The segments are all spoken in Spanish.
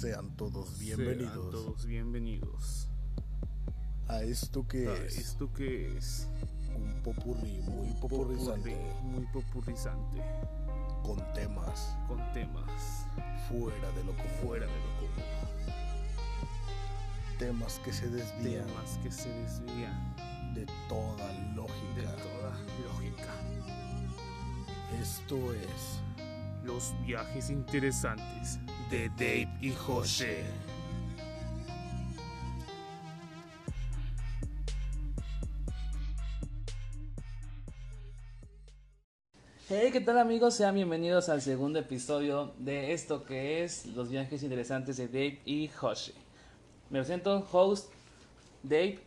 Sean todos Sean bienvenidos todos bienvenidos. a esto que Ah, es ¿Esto qué es? un popurrí muy popurrizante Popurrí, Muy popurrizante. con temas Con temas fuera de lo común, fuera de lo común. temas que se desvían Temas que se desvían de toda de lógica. toda lógica. Esto es Los viajes interesantes de Dave y José. Hey, ¿qué tal amigos? Sean bienvenidos al segundo episodio de esto que es los viajes interesantes de Dave y José. Me presento, host Dave,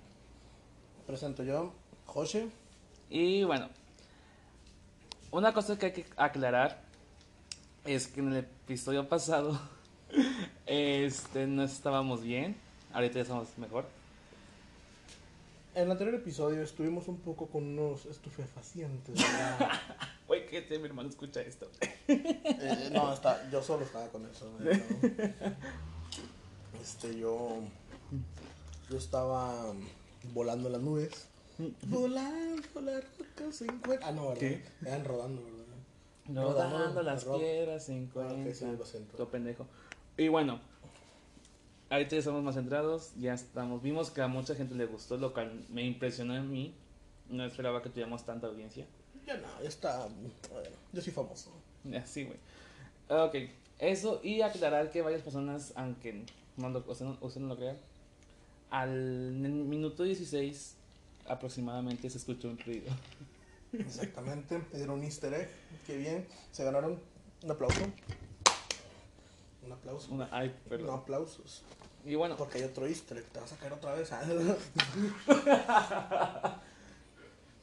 presento yo, José. y bueno, una cosa que hay que aclarar es que en el episodio pasado este, no estábamos bien, ahorita ya estamos mejor. En el anterior episodio estuvimos un poco con unos estupefacientes. Güey, que este, mi hermano escucha esto. Eh, no, está, yo solo estaba con eso. No. Este, yo, yo estaba volando las nubes. Volando las rocas se encuentran. Ah, no, ¿verdad? ¿Qué? Eran rodando, ¿verdad? Rodando Rodando, las ro- piedras se Ah. Todo pendejo. Y bueno, ahorita ya estamos más centrados, ya estamos. Vimos que a mucha gente le gustó, lo cual me impresionó en mí. No esperaba que tuviéramos tanta audiencia. Ya no, ya está. Yo soy famoso. Así, güey. Ok, eso y aclarar que varias personas, aunque no lo, usted, no, usted no lo crea, al en el minuto 16 aproximadamente se escuchó un ruido. Exactamente. Me dieron un easter egg. Qué bien. Se ganaron un aplauso. Un aplauso. Una, ay, No perdón. aplausos. Y bueno, Porque hay otro easter egg. Te vas a caer otra vez. ah.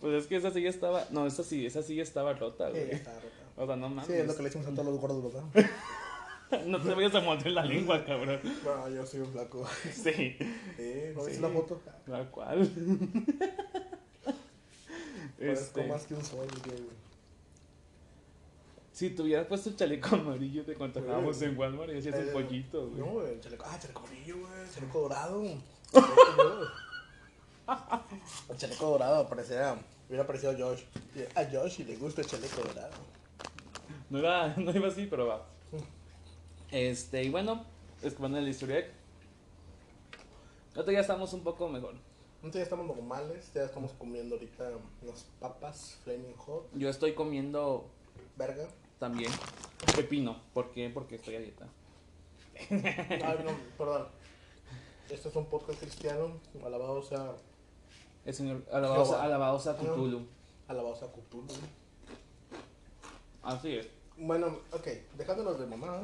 pues es que esa silla estaba. No, esa sí, esa silla estaba rota, Sí, güey. rota. O sea, no mames. Sí, es lo que le decimos a todos los gordos, ¿verdad? No te vayas a morder la lengua, cabrón. Bueno, yo soy un flaco. Sí, Eh, ¿no Sí. la foto? tal cual. Este, más que un sol, güey. si tuvieras puesto el chaleco amarillo te contratábamos Güey. en Walmart y hacías Eh, un pollito, güey. No, güey, el chaleco. Ah, chaleco amarillo, güey. Chaleco dorado. el chaleco dorado parecía. Hubiera parecido a Josh. A Josh y le gusta el chaleco dorado. No iba, no iba así, pero va. Este, y bueno, es que van el historia. Ahorita ya estamos un poco mejor. Entonces ya estamos normales. Ya estamos comiendo ahorita unas papas Flaming Hot. Yo estoy comiendo Verga. también pepino. ¿Por qué? Porque estoy a dieta. Ay, no, perdón. Este es un podcast cristiano. Alabado sea. El señor, alabado, Jehová. sea- alabado sea Cthulhu. Alabado sea Cthulhu. Así es. Bueno, ok. Dejándonos de mamá.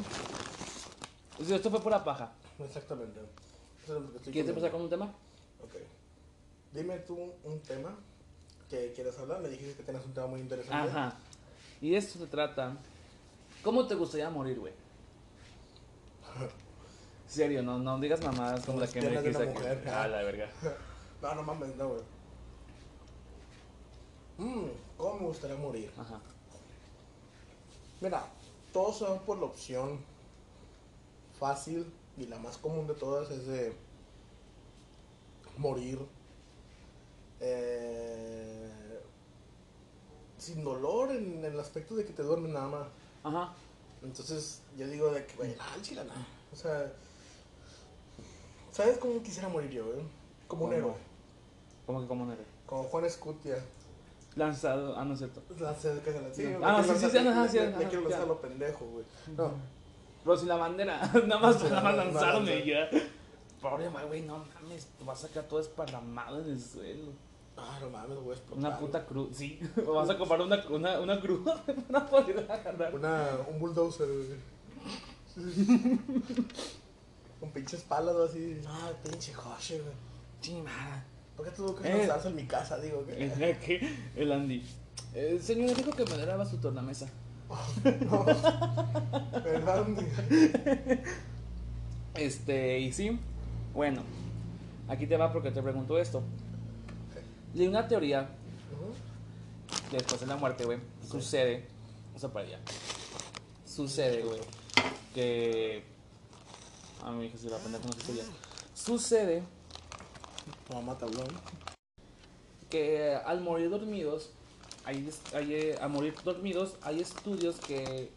Esto fue pura paja. Exactamente. Eso es lo que estoy ¿Quieres empezar con un tema? Ok. Dime tú un tema que quieras hablar. Me dijiste que tienes un tema muy interesante. Ajá. Y de esto se trata. ¿Cómo te gustaría morir, güey? Serio, no, no digas mamadas como la que me dijiste aquí. mujer. Ah, la verga. No, no mames, no, güey. Mm, ¿Cómo me gustaría morir? Ajá. Mira, todos van por la opción fácil y la más común de todas es de morir eh, sin dolor en el aspecto de que te duermes nada más. Ajá. Entonces yo digo de que, güey, ah, chila, no. O sea, ¿sabes cómo quisiera morir yo, güey? Como un héroe, ¿Cómo que cómo no eres? como Juan Escutia. Lanzado. Ah, no es cierto. Lanzar- que se la- sí, Ah, quiero sí, sí, sí, ajá, le quiero lanzar lo pendejo, güey. No, Pero sin la bandera. nada más, nada más nada más lanzaron lanzar. y ya. Pobre güey, no mames. Vas a sacar todo esparramado en el suelo. ah, no mames, voy a explotar. Una puta cruz. Sí. O vas a comprar una, una, una cruz para poder agarrar. Una, un bulldozer, güey. Con pinches palas así. Ah, pinche José, güey. Chingada. ¿Por qué tuvo que Eh. en mi casa? Digo que. El, ¿qué? el Andy. El señor dijo que me daba su tornamesa. No. ¿Verdad? Este, y sí. Bueno, aquí te va porque te pregunto esto. Leí una teoría que después de la muerte, güey, sucede. O sea, para allá. Sucede, güey, que A mi hija se la pendeja no se estudia. Sucede mamá te habló. que al morir dormidos, hay, hay, eh, a morir dormidos hay estudios que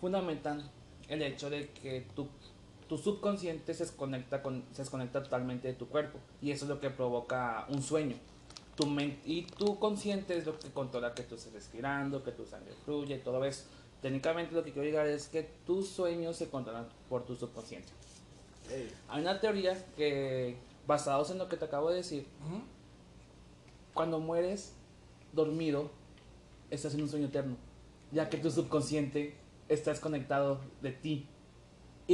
fundamentan el hecho de que tu, tu subconsciente se desconecta, con, se desconecta totalmente de tu cuerpo y eso es lo que provoca un sueño. Tu y tu consciente es lo que controla que tú estés respirando, que tu sangre fluya y todo eso. Técnicamente lo que quiero llegar es que tus sueños se controlan por tu subconsciente. Hay una teoría que, basados en lo que te acabo de decir, cuando mueres dormido, estás en un sueño eterno, ya que tu subconsciente está desconectado de ti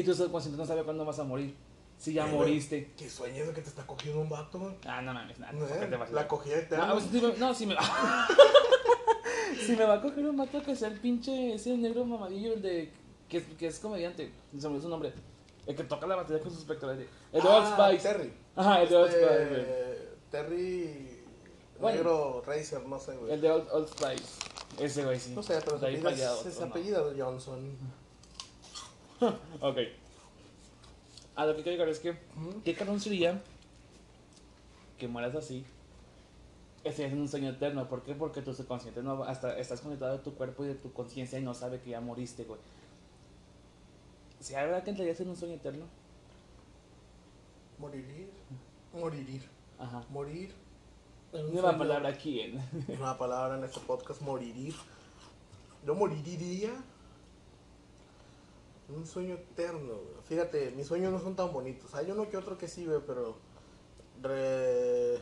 y tu subconsciente no sabe cuándo vas a morir. Si ya Eh, güey, moriste. ¿Qué sueño de que te está cogiendo un vato, güey? Ah, no mames, nada. ¿No, ¿por qué te eh? vas a- La cogida No, eterna. pues, si me- no, si me va. si me va a coger un mato que sea el pinche ese negro mamadillo, el de. que, es- que es comediante. Se me olvidó su nombre. El que toca la batería con sus pectorales. El de Old Ah, Spice. Terry. Ajá, el de Old Este, Spice, güey. Terry. Bueno. Negro Racer, no sé, güey. El de Old, Old Spice. Ese güey, sí. No sé, pero se De apellida, se- se ¿o no? apellida Johnson. Ok. A lo que quiero llegar es que, ¿qué cabrón sería que mueras así? Estés en un sueño eterno. ¿Por qué? Porque tu subconsciente no, hasta estás conectado de tu cuerpo y de tu conciencia y no sabe que ya moriste, güey. ¿Si hay verdad que entrarías en un sueño eterno? Moririr. Moririr. Ajá. Morir. Nueva sueño- palabra aquí en. Nueva palabra en este podcast, moririr. Yo moriría un sueño eterno, güey. Fíjate, mis sueños no son tan bonitos. Hay uno que otro que sí, güey, pero... re-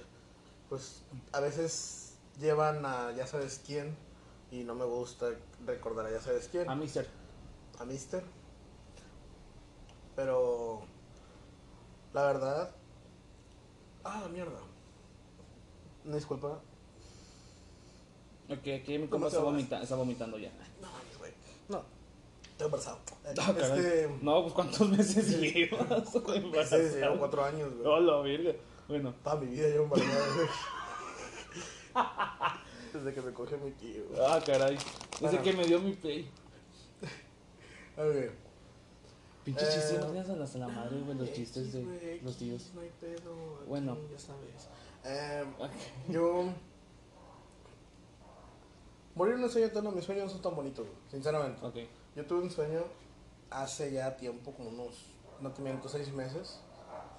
pues a veces llevan a ya sabes quién y no me gusta recordar a ya sabes quién. A Mister. a Mister. Pero la verdad. Ah, mierda. Disculpa. Ok, aquí mi ¿Cómo compa está, vomitando ya. No. Estoy embarazado. Eh, Ah, este. No, pues ¿cuántos meses llevas? Sí, sí, llevo cuatro años, güey. Hola, virga. Bueno, Toda mi vida llevo embarazado, güey. Desde que me coge mi tío. güey. ah, caray. Desde Bueno. que me dio mi play. A ver. Pinche Eh, chistes, no tienes hasta la madre, güey, los X, chistes de los tíos. No hay pedo. aquí, Bueno. Ya sabes. Eh. Yo. Morir un sueño eterno, mis sueños no son tan bonitos, güey, sinceramente. Ok. Yo tuve un sueño hace ya tiempo, como unos, no te miento, seis meses.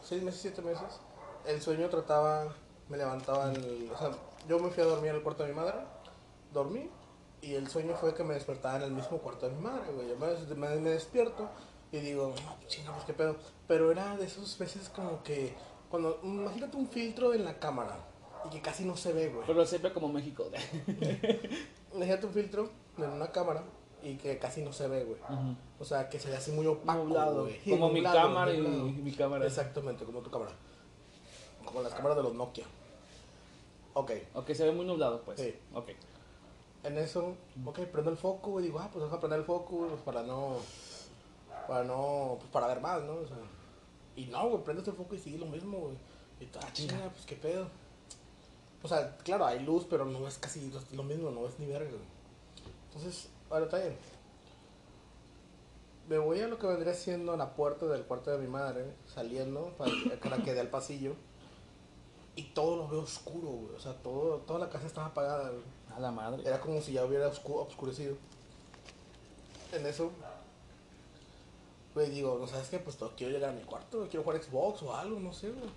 Seis meses, siete meses. El sueño trataba, me levantaba, el, o sea, yo me fui a dormir al cuarto de mi madre, dormí, y el sueño fue que me despertaba en el mismo cuarto de mi madre, güey. Yo me, me- me despierto y digo, no, pues chinga, pues qué pedo. Pero era de esas veces como que, cuando, imagínate un filtro en la cámara y que casi no se ve, güey. Pero siempre como México. Imagínate un filtro en una cámara y que casi no se ve, güey. O sea, que se ve así muy opaco, Nublado. güey. Como mi cámara y mi cámara. Exactamente, como tu cámara. Como las cámaras de los Nokia. Ok, Ok, se ve muy nublado, pues. Sí. Ok. en eso, ok, prendo el foco, güey. Digo, ah, pues deja prender el foco, pues para no. Para no. Pues para ver más, ¿no? O sea. Y no, güey, prendes el foco y sigue lo mismo, güey. Y ah, chinga, pues qué pedo. O sea, claro, hay luz, pero no es casi lo, lo mismo, no es ni verga, güey. Entonces, ahora está bien. Me voy a lo que vendría siendo la puerta del cuarto de mi madre, saliendo para, para que dé al pasillo. Y todo lo veo oscuro, güey. O sea, todo, toda la casa estaba apagada, güey. A la madre. Era como si ya hubiera oscu- oscurecido. En eso, güey, digo, ¿no sabes qué? Pues to- quiero llegar a mi cuarto, güey, quiero jugar Xbox o algo, no sé, güey.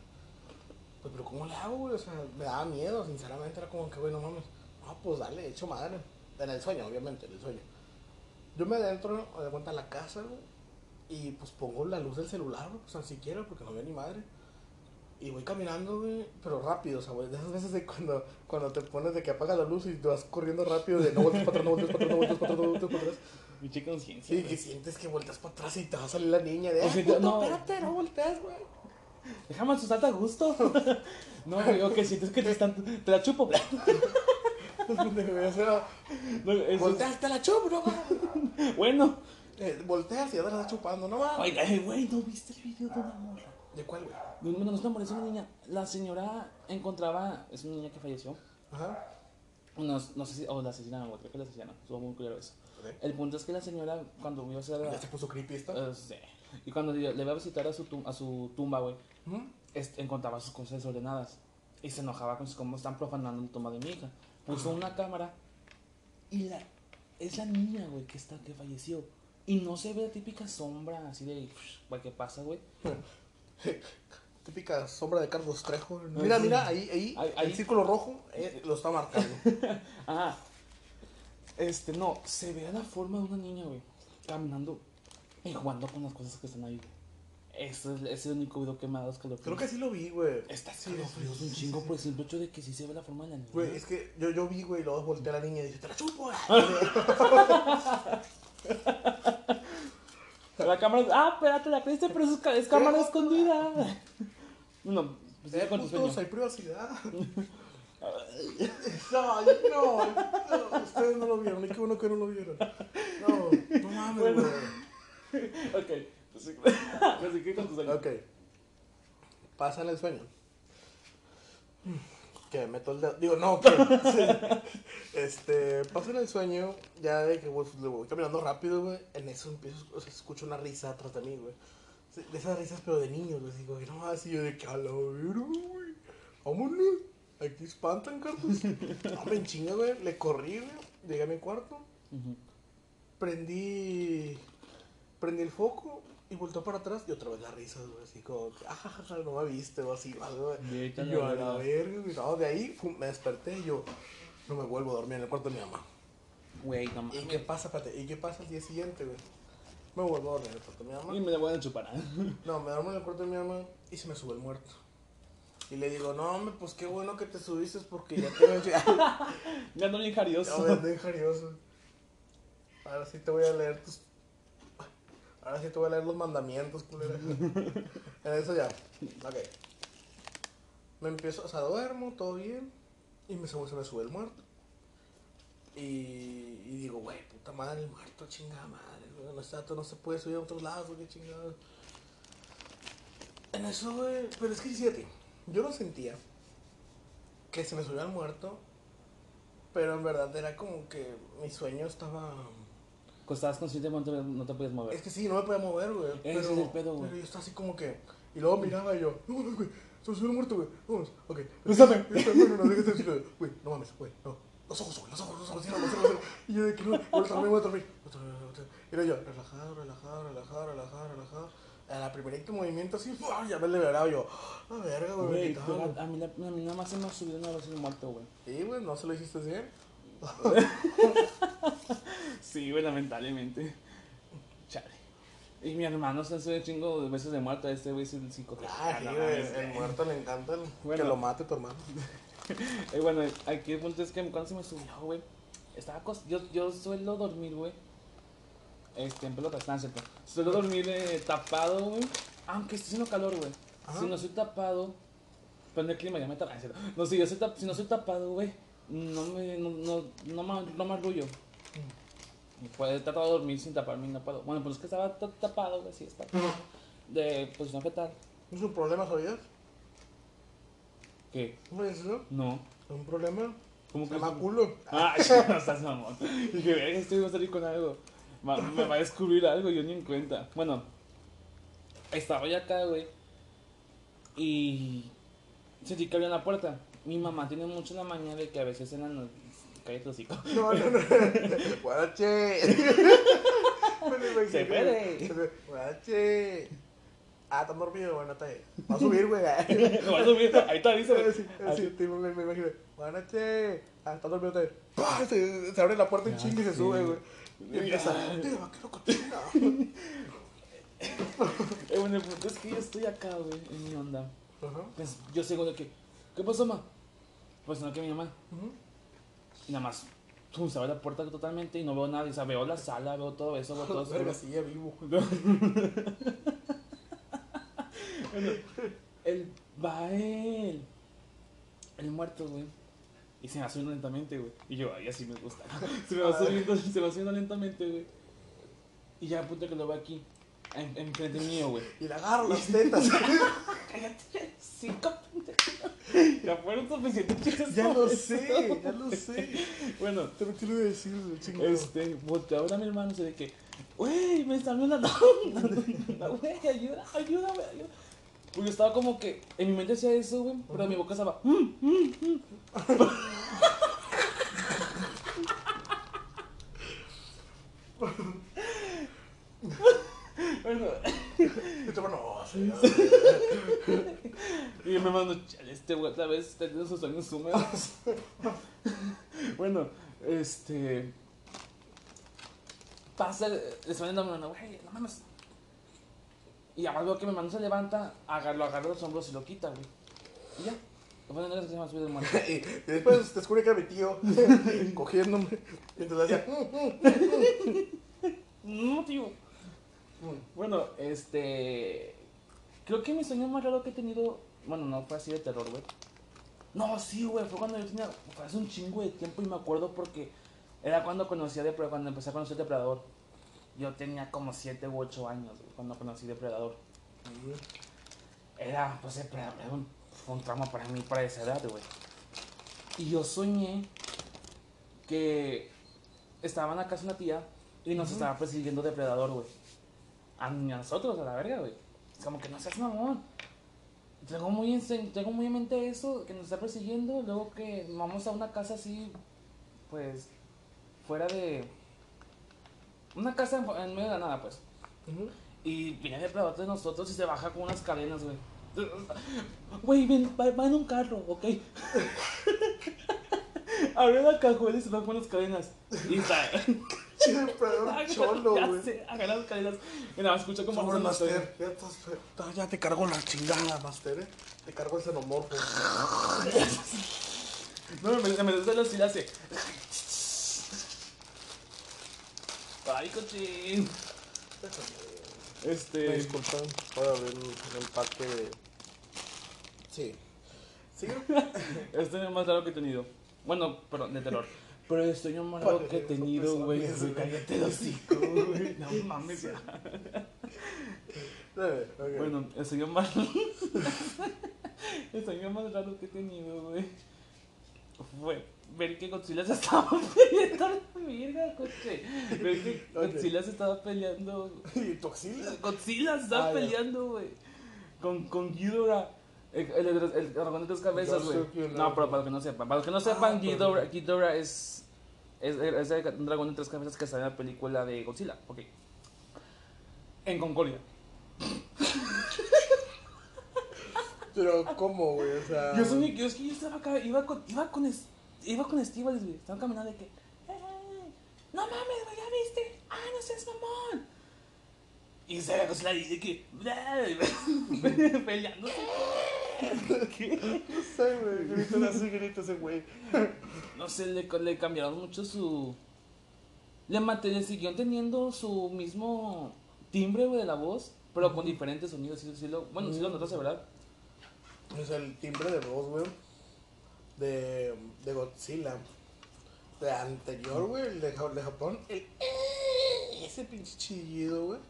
Pues, pero ¿cómo le hago, güey? O sea, me daba miedo, sinceramente, era como que, güey, no mames. No, pues dale, hecho madre. En el sueño, obviamente, en el sueño. Yo me adentro, de cuenta, a la casa, güey, y pues pongo la luz del celular, güey, pues tan siquiera, porque no veo ni madre. Y voy caminando, güey, pero rápido, o sea, güey, de esas veces de cuando, cuando te pones de que apaga la luz y te vas corriendo rápido de no voltees para atrás, no voltees para atrás, no voltees para atrás, no voltees para atrás. Pinche conciencia. Sí, que sientes que volteas para atrás y te va a salir la niña de, O ah, sea, puto, no. espérate, no volteas, güey. Déjame asusarte a gusto. no, güey, ok, sientes que te están. Te la chupo. o sea, No, eso- volteas, te la chupo, no mames. Bueno. Eh, te la estás chupando, no mames. Oiga, eh, güey, ¿no viste el video de una morra? ¿De cuál, güey? No, no, no es una es una niña. La señora encontraba. Es una niña que falleció. Ajá. No, no sé si. O la asesinaron, güey, creo que la asesinaron. Estuvo muy culero eso. El punto es que la señora, cuando vio a hacer. Ya se puso creepy esta. Eh, sí. Y cuando le, le iba a visitar a su, tum- a su tumba, güey, este, encontraba sus cosas desordenadas. Y se enojaba con cómo están profanando la tumba de mi hija. Puso una cámara y la, es la niña, güey, que está, que falleció. Y no se ve la típica sombra así de, güey, ¿qué pasa, güey? Típica sombra de Carlos Trejo. Mira, mira, ahí, ahí, Ahí, ahí. el círculo rojo eh, lo está marcando. Ajá. Este, no, se ve la forma de una niña, güey, caminando y jugando con las cosas que están ahí, güey. Ese es, ese es el único video que me ha dado escalofríos. Creo que sí lo vi, güey. Está Sí, escalofríos sí, un sí, chingo sí. por el simple hecho de que sí se ve la forma de la niña. Güey, es que yo, yo vi, güey, y luego volteé a la niña y dije, te la chupo. La cámara, ah, espérate, la creíste, pero es, es cámara escondida. No, pues Eh, con hay privacidad. no, no, no, ustedes no lo vieron, y qué bueno que no lo vieron. No, no mames, Bueno. güey. Ok, con tu sueño. Ok. Pasa en el sueño. Que meto el dedo. Digo, no, que. sí. Este. Pasa en el sueño. Ya de que pues, le voy caminando rápido, güey. En eso empiezo. O sea, escucho una risa atrás de mí, güey. De esas risas, pero de niños, güey. Digo, no, así yo de que a la verga, güey. Vámonos. Aquí espantan, Carlos. No me chinga, güey. Le corrí, güey. Llegué a mi cuarto. Prendí. Prendí el foco y volteó para atrás y otra vez la risa, güey. Así como que, ah, jajaja, no me viste o así, algo, güey. A Y yo a la verga, güey. No, de ahí fum, me desperté y yo no me vuelvo a dormir en el cuarto de mi mamá. Güey, no ¿Y mames. qué pasa, espérate? ¿Y qué pasa el día siguiente, güey? Me vuelvo a dormir en el cuarto de mi Y mamá. me la voy a chupar. No, me duermo en el cuarto de mi mamá y se me sube el muerto. Y le digo, no, hombre, pues qué bueno que te subiste porque ya tengo... Me ando bien Ya jarioso. me andé jarioso. Ahora sí te voy a leer tus. Ahora sí te voy a leer los mandamientos, culera. en eso ya. Ok. Me empiezo, o sea, duermo, todo bien. Y me sube, se me sube el muerto. Y, y digo, güey, puta madre, el muerto, chingada madre. güey, No, está, no se puede subir a otros lados, qué chingada. En eso, güey. Pero es que fíjate, yo no sentía que se me subía el muerto. Pero en verdad era como que mi sueño estaba. Cuando estabas consciente, no te, no te podías mover. Es que sí, no me podía mover, güey. Ese Pero, es el pedo, güey. pero yo estaba así como que. Y luego miraba y yo, no mames, güey. Se me subió el muerto, güey. Vamos, ok. Bésame. No, no, no, déjate. Güey, no mames, güey. No. Los ojos, güey, los ojos, los ojos, cierra, los ojos. Y yo de que no, voy a dormir, voy a dormir. Y era yo, relajado, relajado, relajado, relajado, relajado. A la primerito movimiento así, ya me liberaba yo. A verga, güey, la- a mí nada más se me subió una vez el muerto, güey. Sí, güey, no se lo hiciste bien. Sí, güey, lamentablemente. Chale. Y mi hermano se hace un chingo de veces de muerto. Este güey es el psicólogo. Ah, sí, güey, el muerto le encanta el- Bueno. que lo mate tu hermano. Eh, bueno, aquí el punto es que cuando se me subió, güey, estaba yo, yo suelo dormir, güey. Este, en pelota, está cierto. Suelo dormir eh, tapado, güey. Aunque esté haciendo calor, güey. Si no soy tapado, prende el clima, ya me tapa. ah, cierto. No, si, yo soy tap- si no soy tapado, güey, no me, no, no, no, me, no me arrullo. Y Pues, he tratado de dormir sin taparme y no puedo. Bueno, pues es que estaba ta- tapado, güey, sí, está. De posición fetal. ¿No es un problema, sabías? ¿Qué? ¿No es eso? No. ¿Es un problema? ¿Cómo Se que llama culo. Ah, no estás mamón. Dije, va a salir con algo. Me va a descubrir algo, yo ni en cuenta. Bueno, estaba yo acá, güey. Y sentí que abrían la puerta. Mi mamá tiene mucho la maña de que a veces en la noche. Cállate hocico. No, no, no. Guarache. Se puede. Guarache. Ah, ¿estás dormido? Bueno, está bien. Va a subir, güey. Lo vas a subir, ahí te aviso. Sí, sí, te- me, me imagino. Guarache. Ah, ¿estás dormido? Está. ¡Pah! Se, se abre la puerta en chingue y se sube, güey. Y empieza. Te va, chinga. Eh, bueno, el punto es que yo estoy acá, güey, en mi onda. Ajá. Pues yo güey, que. ¿Qué pasó, ma? Pues no, que mi mamá. Y nada más, tum, se abre la puerta totalmente y no veo nada. O sea, veo la sala, veo todo eso, veo todo eso. vivo. Bueno, el, va él. El muerto, güey. Y se me va subiendo lentamente, güey. Y yo, ay, así me gusta. Se me va subiendo, se me va subiendo lentamente, güey. Y ya a punto que lo veo aquí. En, enfrente mío, güey. Y le agarro las tetas. Cállate, cinco. Ya fueron suficientes chistes. ya lo sé, eso. ya lo sé. Bueno, Te lo quiero decir, güey, chingado. este, volteó a ver a mi hermano, se de que güey, me salió la güey, ayuda, ayúdame, ayuda. Pues yo estaba como que, en mi mente decía eso, güey, pero mi boca estaba, "Mm, mm, mm". Bueno, Y sí, mi hermano, chale, este güey otra vez está teniendo sus sueños húmedos. bueno, este. Pasa, le estoy viendo a mi hermano, güey, no mames. Y además veo que mi hermano se levanta, agarro, lo agarro los hombros y lo quita, güey. Y ya. Me y, después te descubrí que era mi tío cogiéndome. Y entonces hacía. No, tío. Bueno, este. Creo que mi sueño más raro que he tenido. Bueno, no fue así de terror, güey. No, sí, güey. Fue cuando yo tenía. Fue hace un chingo de tiempo y me acuerdo porque. Era cuando conocí a Depredador. Cuando empecé a conocer Depredador. Yo tenía como 7 u 8 años, cuando conocí Depredador. Era, pues, Depredador. Era un, fue un trauma para mí para esa edad, güey. Y yo soñé que estaba en la casa de una tía y nos estaba persiguiendo Depredador, güey. A nosotros, a la verga, güey. Es como que no seas mamón. Tengo muy, en, tengo muy en mente eso, que nos está persiguiendo. Luego que vamos a una casa así, pues, fuera de. Una casa en, en medio de la nada, pues. Y viene Depredador de nosotros y se baja con unas cadenas, güey. Güey, ven, va, va en un carro, ok. Abre la cajuela y se va con las cadenas. Y está. Pero era cholo, Ya güey. agarra las cadenas. Y nada, escucha como Sobre Master. Ya, estás, ya- ya te cargo la chingada, Master, eh. Te cargo el xenomorfo. No, me, me, me los y le hace. Ay, cochín. Me Este. disculpan por haber un, parque de. Sí. ¿Sí? Este es el más raro que he tenido. Bueno, perdón, de terror. Pero el sueño más raro que he tenido, güey. Cállate los hocico, güey. No mames. ya. Dale, ok. Bueno, el sueño más. el sueño más raro que he tenido, güey. Fue ver que Godzilla se estaba peleando a la verga, coche. Ver que. Godzilla se estaba peleando. ¿Y tu axila? Godzilla se estaba Ah, peleando, güey. Con, con Ghidorah. El, el, el, el dragón de tres cabezas, güey. No, pero para los que no sepan. Para los que no sepan, Ah, Ghidorah. Ghidorah es, es, es el- un dragón de tres cabezas que sale en la película de Godzilla. Ok. En Concordia. Pero, ¿cómo, güey? O sea. Yo soy yo es que yo estaba acá, iba con, iba con, es- iba con Estivales, güey. Estaban caminando de que, "Eh, no mames, güey, ya viste. Ah, no seas mamón. Y se ve Godzilla y de que, peleándose. ¿Qué? No sé, güey. Gritan así, grita ese güey. No sé, le, le cambiaron mucho su. Le, le siguieron teniendo su mismo timbre, güey, de la voz, pero con diferentes sonidos. Sí, sí lo, bueno, sí lo notaste, ¿verdad? Es el timbre de voz, güey. De, de Godzilla. De anterior, güey. El de, Ja- de Japón. El. Ese pinche chillido, güey.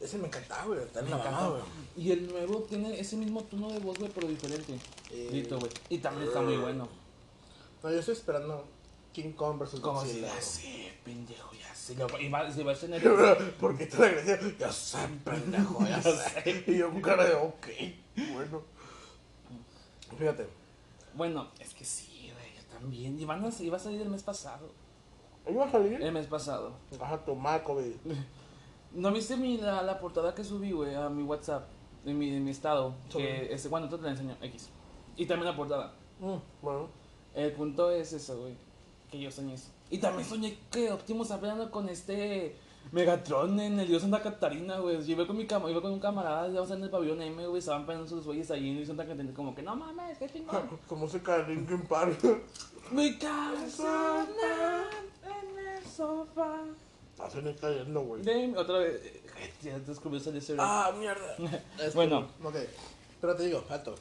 Ese me encantaba, güey. Está en la Me mamá, encanta. güey. Y el nuevo tiene ese mismo tono de voz, güey, pero diferente. Eh, Grito, güey. Y también está muy bueno. No, yo estoy esperando King Kong vs. Como si Godzilla. ya sé, pendejo, ya sé. Y va, se va a tener. ¿Por qué te regresé? Ya sé, pendejo, ya sé. Y yo con cara de, ok, bueno. Fíjate. Bueno, es que sí, güey, yo también. Y van a, iba a salir el mes pasado. ¿Iba a salir? El mes pasado. Baja tu maco, güey. ¿No viste mi, la, la portada que subí, güey, a mi WhatsApp? En mi, en mi estado. Que ese, bueno, te la enseño, X. Y también la portada. Mm, bueno. El punto es eso, güey. Que yo soñé eso. Y también soñé que Optimus peleando con este Megatron en el Dios Santa Catarina, güey. Yo iba con mi cama, iba con un camarada, íbamos en el pabellón M, güey. Estaban peleando sus güeyes ahí en el Santa Catarina. Como que no mames, qué chingón. Como música de Linkin Park. Mi casa en el sofá. Está yendo, güey. De, otra vez. Ya te descubrí ese deseo. Ah, mierda. Este, Bueno. Ok. Pero te digo, alto.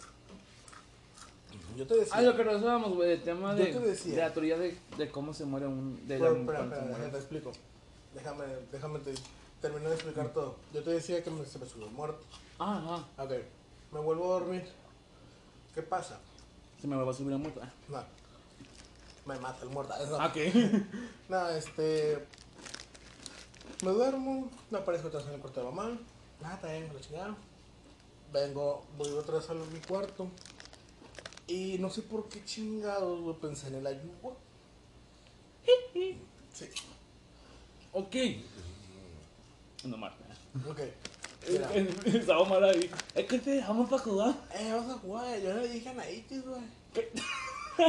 Yo te decía. Ah, lo que regresábamos, güey, el tema Yo de, te decía. de la teoría de, de cómo se muere un. De Pero, la, espera, se espera, te explico. Déjame, déjame te, terminar de explicar todo. Yo te decía que me, se me subió el muerto. Ah, ajá. Ok. Me vuelvo a dormir. ¿Qué pasa? Se me va a subir la muerta. No. Me mata el muerto. No, Ah, ¿qué? no este. Me duermo, me aparezco otra vez en el cuarto de mamá. Nada, también, la chingada. Vengo, voy otra vez a mi cuarto. Y no sé por qué chingados, güey, pensé en el ayuda. Sí, Ok. No, Marta. ok. Mira. Estaba mal ahí. Es que te dejamos para jugar. Eh, vamos a jugar. Yo no le dije a Naitis, güey. ¿Qué?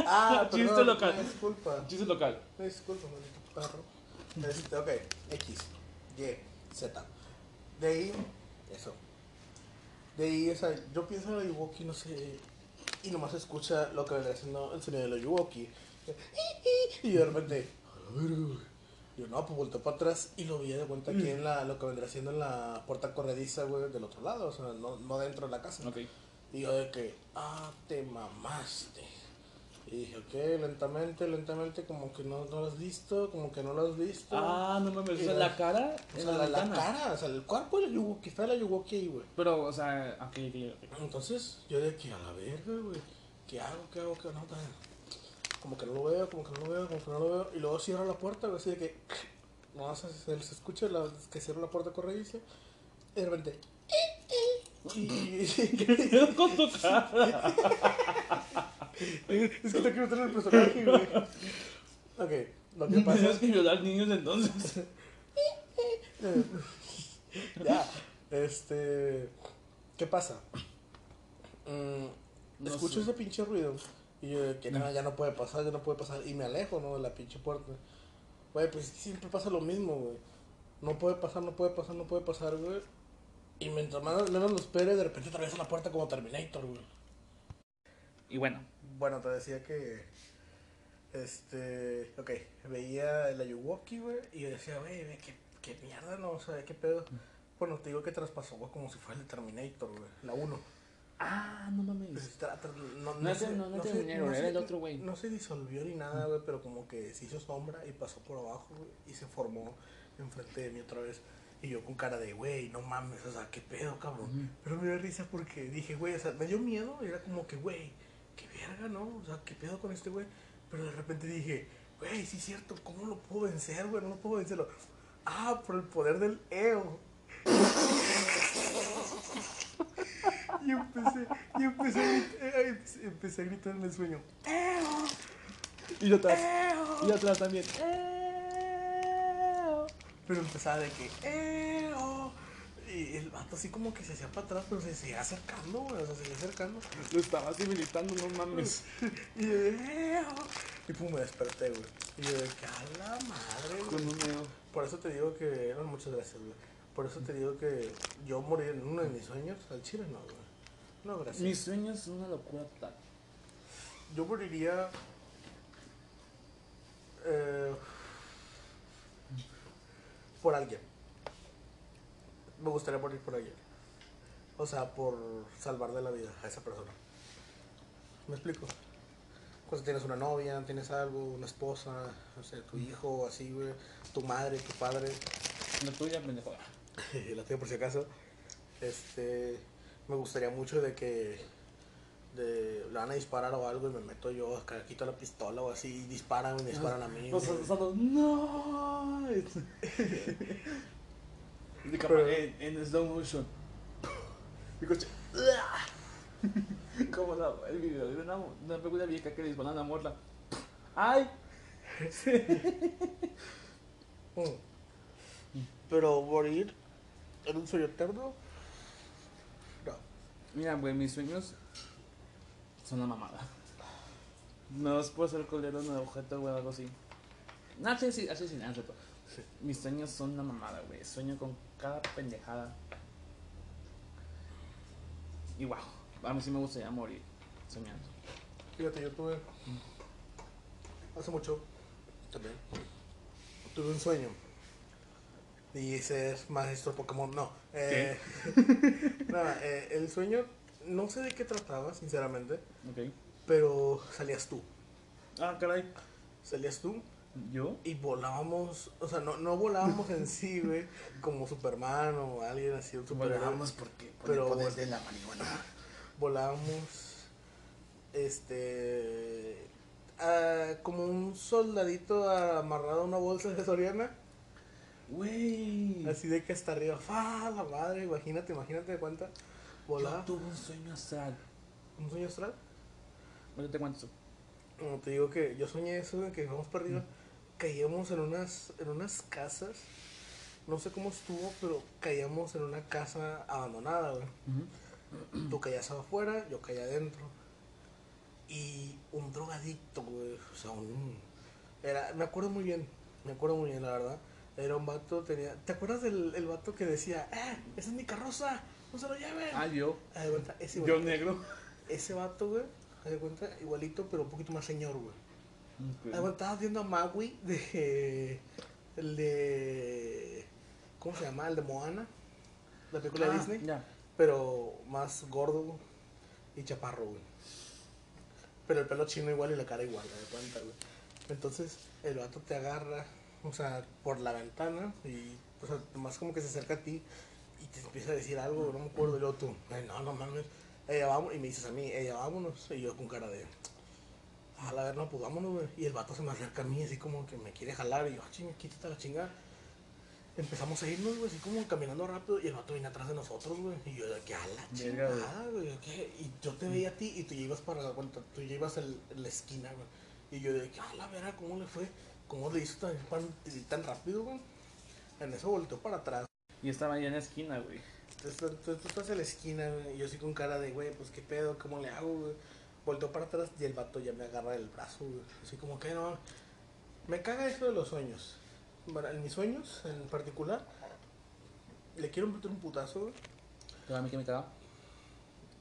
Ah, Chiste local. Disculpa. Chiste local. Disculpa, maldito perro. Este, ok, X, Y, Z. De ahí, eso. De ahí, o sea, yo pienso en el Yuwoki, no sé, y nomás escucha lo que vendría haciendo el sonido de los Yuwoki. Y de repente. Yo no, pues volteé para atrás y lo vi de vuelta aquí en la, lo que vendría haciendo en la puerta corrediza, güey, del otro lado, o sea, no, no dentro de la casa. Y yo de que, ah, te mamaste. Y dije, ok, lentamente, lentamente, como que no, no lo has visto, como que no lo has visto. Ah, no mames. O sea, la cara. o en sea, la, cara, o sea, el cuerpo de la está la Yuwoki ahí, güey. Pero, o sea, ok. Entonces, yo de que a la verga, güey, ¿qué hago, qué hago, qué hago? No, como que no lo veo, como que no lo veo, como que no lo veo. Y luego cierro la puerta, güey, así de que, no, se, se, se escucha la, que cierro la puerta corrediza. Y de repente, y, Con tu cara. es que te quiero tener el personaje, güey. Ok, lo que pasa Tenías que violar niños entonces. ya, este. ¿Qué pasa? Mm, No escucho sé. ese pinche ruido. Y yo, que nada, ya no puede pasar, ya no puede pasar. Y me alejo, ¿no? De la pinche puerta. Güey, pues siempre pasa lo mismo, güey. No puede pasar, no puede pasar, no puede pasar, güey. Y mientras más menos lo espere, de repente atraviesa la puerta como Terminator, güey. Y bueno, Bueno, te decía que. Este. Ok, veía el Ayuwoki, güey. Y yo decía, güey, qué, qué mierda, ¿no? O sea, qué pedo. Bueno, te digo que traspasó, güey, como si fuera el Terminator, güey. La 1. Ah, no mames. Pues, tra- tra- no, No es el- no- no es se- Terminator, era se- el otro güey. No se disolvió ni nada, güey, pero como que se hizo sombra y pasó por abajo, güey. Y se formó enfrente de mí otra vez. Y yo con cara de, güey, no mames, o sea, qué pedo, cabrón. Pero me dio risa porque dije, güey, o sea, me dio miedo. Y era como que, güey, qué verga, ¿no? O sea, qué pedo con este güey. Pero de repente dije, güey, sí es cierto, ¿cómo lo puedo vencer, güey? No lo puedo vencerlo. Ah, por el poder del EO. Y empecé, y empecé, a grit- eh, empecé, empecé a gritar en el sueño. Y yo atrás. Y yo atrás también. Pero empezaba de que, "Eo". Y el vato así como que se hacía para atrás, pero se seguía acercando, güey. O sea, se seguía acercando. Lo estaba así militando, no mames. Y yo de, "Eo". Y pum, me desperté, güey. Y yo de que, a la madre, güey. Con un neo. Por eso te digo que, no, muchas gracias, güey. Por eso te digo que yo morir en uno de mis sueños, al chile no, güey. No, gracias. Mis sueños son una locura total. Yo moriría. eh, por alguien. Me gustaría morir por alguien. O sea, por salvarle la vida a esa persona. ¿Me explico? Cuando tienes una novia, tienes algo, una esposa, no sé, tu hijo, así, güey, tu madre, tu padre, La tuya, pendejo. la tengo por si acaso. Este, me gustaría mucho de que de, le van a disparar o algo y me meto yo acá, quito la pistola o así, y disparan y me disparan a mí. Los no. De Pero- cámara en, en slow motion. Mi coche. Como la, el video de una, una película vieja que le disparan a la morla. ¡Ay! Mm. Pero morir en un sueño eterno, no. Mira, güey, mis sueños son una mamada. No es por ser colero en el objeto, güey, algo así. No, así, así, así, sin nada, Sí. Mis sueños son una mamada, güey. Sueño con cada pendejada. Y wow, a mí sí me gustaría morir soñando. Fíjate, yo tuve hace mucho también tuve un sueño y ese es maestro Pokémon. No, eh, nada, eh, el sueño no sé de qué trataba, sinceramente, Ok. pero salías tú, Ah, caray. salías tú ¿Yo? y volábamos, o sea, no, no volábamos en sí, güey, como Superman o alguien así, un superhéroe. Volábamos porque por Pero el poder de la marihuana. volábamos este como un soldadito amarrado a una bolsa de Soriana Güey. Así de que hasta arriba, fa, la madre, imagínate, imagínate de Yo tuve un sueño astral. ¿Un sueño astral? Ahorita te cuento eso. Como te digo que yo soñé eso, de que vamos para arriba, caíamos en unas, en unas casas, no sé cómo estuvo, pero caíamos en una casa abandonada, güey. Tú caías afuera, yo caía adentro. Y un drogadicto, güey, o sea, un... Era, me acuerdo muy bien, me acuerdo muy bien, la verdad. Era un vato, tenía... ¿Te acuerdas del el vato que decía, eh, esa es mi carroza, no se lo lleven? Ah, yo. Haz de cuenta, ese Yo vato, negro. ese vato, güey, haz de cuenta, igualito, pero un poquito más señor, güey. Estabas viendo a Maui de. El de. ¿Cómo se llama? El de Moana. La película de Ah, Disney. Ya. Pero más gordo y chaparro, güey. Pero el pelo chino igual y la cara igual, de cuenta, güey. Entonces, el vato te agarra, o sea, por la ventana y, o sea, más como que se acerca a ti te empieza a decir algo, no me acuerdo, y luego tú, "Ay, no, no mames, ella vamos, y me dices a mí, ella vámonos, y yo con cara de, a la ver, no, pues vámonos, güey. Y el vato se me acerca a mí, así como que me quiere jalar, y yo, ah, chinga, quítate la chingada. Empezamos a irnos, güey, así como caminando rápido, y el vato viene atrás de nosotros, güey. Y yo, de que a la chingada, güey. Y yo te veía a ti, y tú ya ibas para la cuenta, tú ya ibas en la esquina, güey. Y yo, de que, a la verga, ¿cómo le fue? ¿Cómo le hizo tan, tan, tan rápido, güey? En eso volteó para atrás. Y estaba ahí en la esquina, güey. Entonces, tú, tú estás en la esquina, güey, y yo así con cara de, güey, pues qué pedo, ¿cómo le hago, güey? Volteo para atrás y el vato ya me agarra el brazo, güey. Así como que no. Me caga eso de los sueños. En mis sueños, en particular, le quiero meter un putazo, güey. Pero a mí que me caga.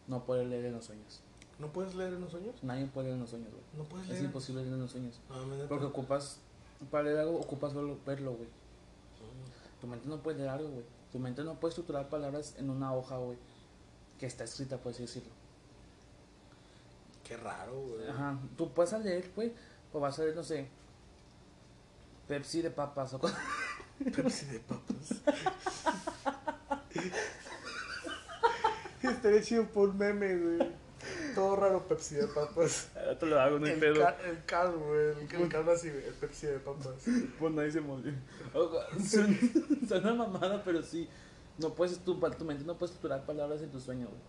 No poder leer en los sueños. ¿No puedes leer en los sueños? Nadie puede leer en los sueños, güey. No puedes Es leer. imposible leer en los sueños. No. Porque ocupas, para leer algo, ocupas verlo, güey. Tu mente no puede leer algo, güey. Tu mente no puede estructurar palabras en una hoja, güey. Que está escrita, por así decirlo. Qué raro, güey. Ajá. Tú puedes leer, güey. O vas a leer, no sé. Pepsi de papas o cosas. Pepsi de papas. Estaría chido por un meme, güey. Todo raro Pepsi de papas. Ahora te lo hago, no hay el, pedo. el cal, güey. El, el cal así. El Pepsi de papas. Pues nadie se molió. Suena, suena mamada, pero sí. No puedes, tu, tu mente no puede estructurar palabras en tu sueño, güey.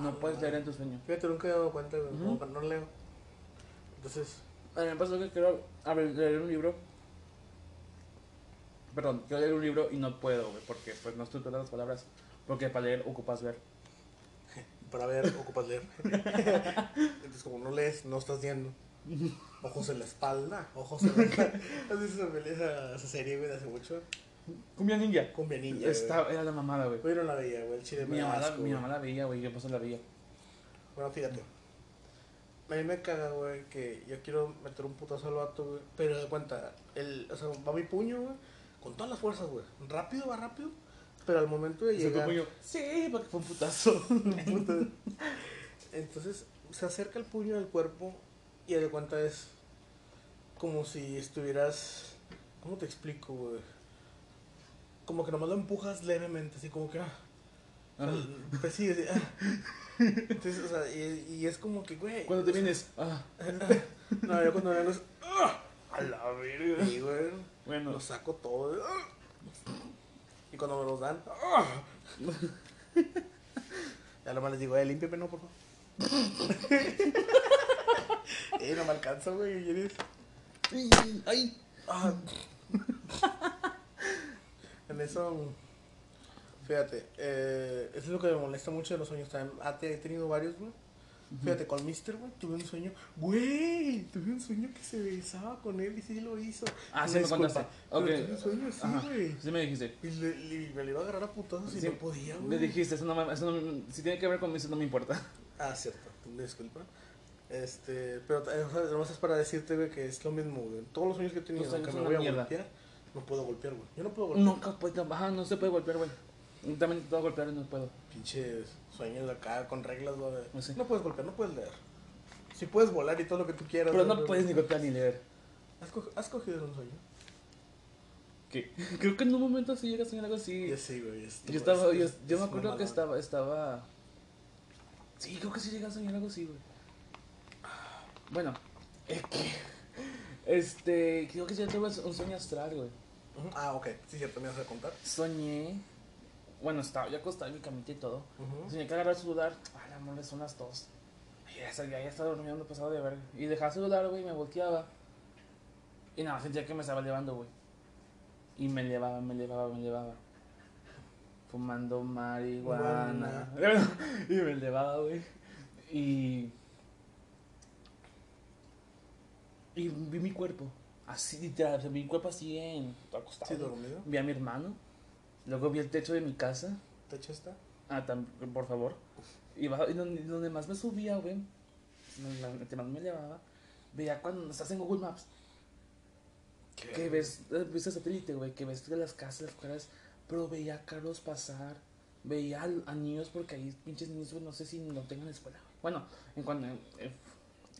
No puedes leer en tu sueño. Fíjate, nunca he dado cuenta, güey. Como que no leo. Entonces, A mí me pasó que quiero leer un libro. Perdón, quiero leer un libro y no puedo, güey, porque pues no estructuras las palabras. Porque para leer ocupas ver. Para ver, ocupas leer. Entonces, como no lees, no estás viendo. Ojos en la espalda, ojos en la espalda. ¿Has visto esa, esa, serie, güey, de hace mucho? Cumbia ninja. Cumbia ninja. Esta güey. era la mamada, güey. Yo no la veía, güey. El chile Mi mamá, la, mi mamá la veía, güey, yo pues la veía. Bueno, fíjate. A mí me caga, güey, que yo quiero meter un putazo al vato, güey. Pero de cuenta, el, o sea, va mi puño, güey, con todas las fuerzas, güey. Rápido, va rápido. Pero al momento de llegar. puño. Sí, porque fue un putazo. Puta. Entonces se acerca el puño al cuerpo y de cuenta es como si estuvieras. ¿Cómo te explico, güey? Como que nomás lo empujas levemente, así como que. Ah, sea, pues sí, así, ah. Entonces, o sea, y, y es como que, güey. Cuando te vienes, ah, No, yo cuando vengo es. ¡ah! A la verga. Y, güey, bueno, lo saco todo. Cuando me los dan. ¡ah! Ya nomás les digo, eh, límpiame, no, por favor. eh, no me alcanza, güey. ¿quieres? ay, Ah. en eso, fíjate, eh, eso es lo que me molesta mucho de los sueños. También, ah, he tenido varios, güey. Fíjate, con Mister, güey, tuve un sueño. Güey, tuve un sueño que se besaba con él y sí lo hizo. Ah, Una sí me disculpa, contaste. pero Ok. tuve un sueño así, güey. sí me dijiste. Y le, le- me le iba a agarrar a putazos y Sí, no podía, güey. Me dijiste, eso no, me- eso no, si tiene que ver con eso no me importa. Ah, cierto, una disculpa. Este, pero eh, o sea, nomás es para decirte, güey, que es lo mismo, güey. Todos los sueños que he tenido, Los sueños aunque son me voy a una mierda. golpear, no puedo golpear, güey. Yo no puedo golpear. Nunca puede, ajá, no se puede golpear, güey. También te puedo golpear y no puedo. Pinches sueños de acá con reglas, güey. No sé. No puedes golpear, no puedes leer. Si puedes volar y todo lo que tú quieras. Pero no puedes ni golpear ni leer. ¿Has, co- has cogido un sueño? ¿Qué? Creo que en un momento sí llega a soñar algo así. Yo sí, güey. Yo estaba, es- yo, es- yo me acuerdo que estaba, estaba. Sí, creo que sí llegué a soñar algo así, güey. Bueno, es que. Este. Creo que sí tuve un sueño astral, güey. Ah, ok. Sí, cierto, me vas a contar. soñé. Bueno, estaba yo acostado en mi camita y todo. Ujú. Soñé que agarraba el celular. Ay, amor, son las dos. Y ya, sabía, ya estaba durmiendo pasado de ver. Y dejaba el celular, güey, y me volteaba. Y nada, sentía que me estaba elevando, güey. Y me elevaba, me elevaba, me elevaba. Fumando marihuana. y me elevaba, güey. Y. Y vi mi cuerpo. Así, literal. o sea, mi cuerpo así en. acostado. Sí, dormido. Vi a mi hermano. Luego vi el techo de mi casa. ¿Te echaste? Ah, tam- por favor. Y, baja- y donde, donde más me subía, güey. Donde más me llevaba. Veía cuando estás en Google Maps. Que ves, eh, ves el satélite, güey. Que ves las casas, las cuadras. Pero veía carros pasar. Veía a, niños porque ahí pinches niños. No sé si no tengan escuela. Bueno, en cuanto. eh,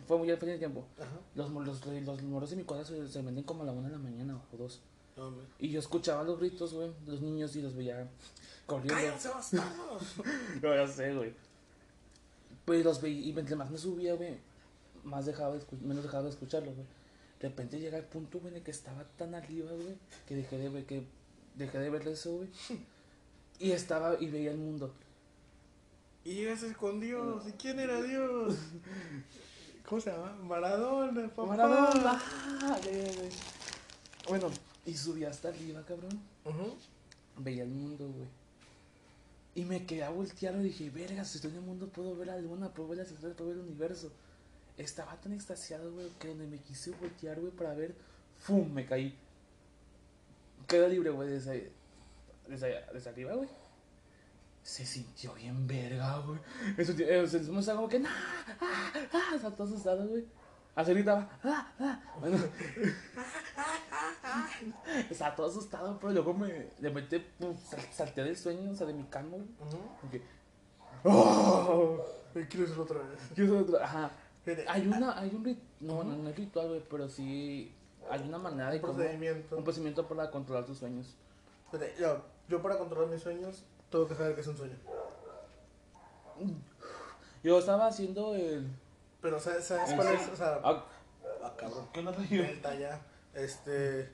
fue muy al fin del tiempo. Ajá. Los, los, los moros de mi cuadra se, se venden como a la una de la mañana o dos. No. Y yo escuchaba los gritos, güey, de los niños y los veía corriendo. No, ya sé, güey. Pues los veía y mientras más me subía, güey, más dejaba de menos dejaba de escucharlos, güey. De repente llega el punto, güey, en el que estaba tan arriba, güey, que dejé de ver, que dejé de ver eso, güey. Y estaba y veía el mundo. Y llegaste con Dios. ¿Y quién era Dios? ¿Cómo se llama? Maradona, papá. Maradona. güey. Bueno, y subí hasta arriba, cabrón. Veía el mundo, güey. Y me quedé a voltear y dije, verga, si estoy en el mundo puedo ver la luna, puedo ver las estrellas, puedo ver el universo. Estaba tan extasiado, güey, que donde me quise voltear, güey, para ver, ¡fum! Me caí. Quedé libre, güey, desde, desde, desde arriba, güey. Se sintió bien verga, güey. Eso, eh, estaba como que, ¡nah! ¡ah! ¡ah! Estaba todo asustado, güey. Así gritaba, ¡ah! ¡ah! Bueno. Estaba todo asustado, pero luego me de repente pum, sal- salté del sueño, o sea, de mi cama, güey. Ujú. Porque, ¡oh! Eh, Quiero hacerlo otra vez. Quiero otra- Ajá. Fíjate, Hay una, hay un rit- no, bueno, no es ritual, güey, pero sí hay una manera de un cómo, procedimiento. un procedimiento para controlar tus sueños. Yo, yo para controlar mis sueños tengo que saber que es un sueño. Yo estaba haciendo el. Pero ¿sabes, sabes ¿En cuál es? O sea, Ah, ah, cabrón. ¿Qué no ya. Este.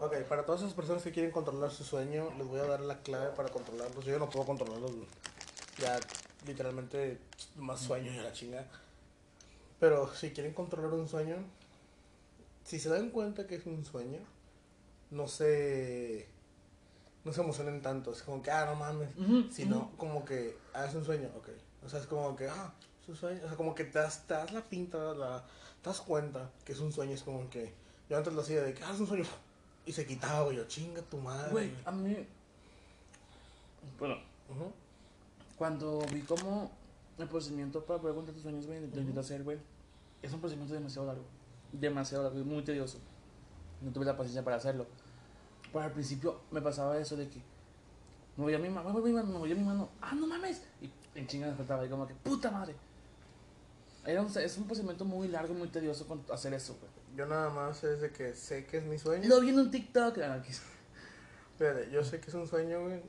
Ok, para todas esas personas que quieren controlar su sueño, les voy a dar la clave para controlarlos. Yo no puedo controlarlos. Ya, literalmente, más sueño y a la chinga. Pero si quieren controlar un sueño, si se dan cuenta que es un sueño, no se. No se emocionen tanto. Es como que, ah, no mames. Ujú, Sino como que, ah, es un sueño, ok. O sea, es como que, ah, sueño. O sea, como que te das, te das la pinta, la, te das cuenta que es un sueño. Es como que, yo antes lo hacía de que, ah, es un sueño. Y se quitaba, güey, yo, chinga tu madre. Güey, a mí. Bueno, cuando vi como el procedimiento para poder contar tus sueños, güey, lo intenté hacer, güey. Es un procedimiento demasiado largo. Demasiado largo y muy tedioso. No tuve la paciencia para hacerlo. Pero al principio me pasaba eso de que me voy a mi mano, me voy a mi mano, me voy a mi mano. ¡Ah, no mames! Y en chinga me faltaba, y como que, ¡puta madre! Era un, es un procedimiento muy largo y muy tedioso con- hacer eso, güey. Yo nada más es de que sé que es mi sueño. Lo vi en un TikTok. ah, aquí. Fíjate, yo sé que es un sueño, güey.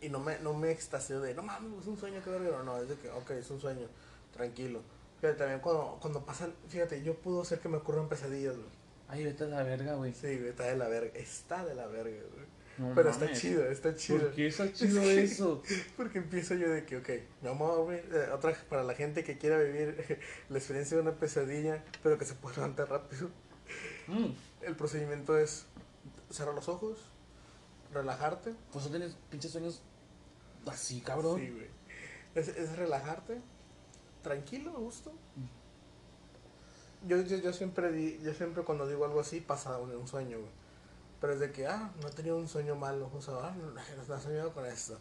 Y no me, no me extasio de, no mames, es un sueño, qué verga. No, es de que, ok, es un sueño, tranquilo. Fíjate, también cuando, cuando pasan, fíjate, yo puedo hacer que me ocurran pesadillas, güey. Ay, vete a la verga, güey. Sí, güey, está de la verga, está de la verga, güey. No Pero está chido, está chido. ¿Por qué está chido Es que- eso? Porque empiezo yo de que, ok, mi amor, güey, eh, otra para la gente que quiera vivir la experiencia de una pesadilla, pero que se pueda levantar rápido. Mm, El procedimiento es cerrar los ojos, relajarte. pues no tienes pinches sueños así, cabrón. Sí, güey. Es, es relajarte, tranquilo, a gusto. Yo, yo, yo siempre di, yo siempre cuando digo algo así pasa un, un sueño, güey. Pero es de que, ah, no he tenido un sueño malo, o sea, ah, no, no he soñado con esto.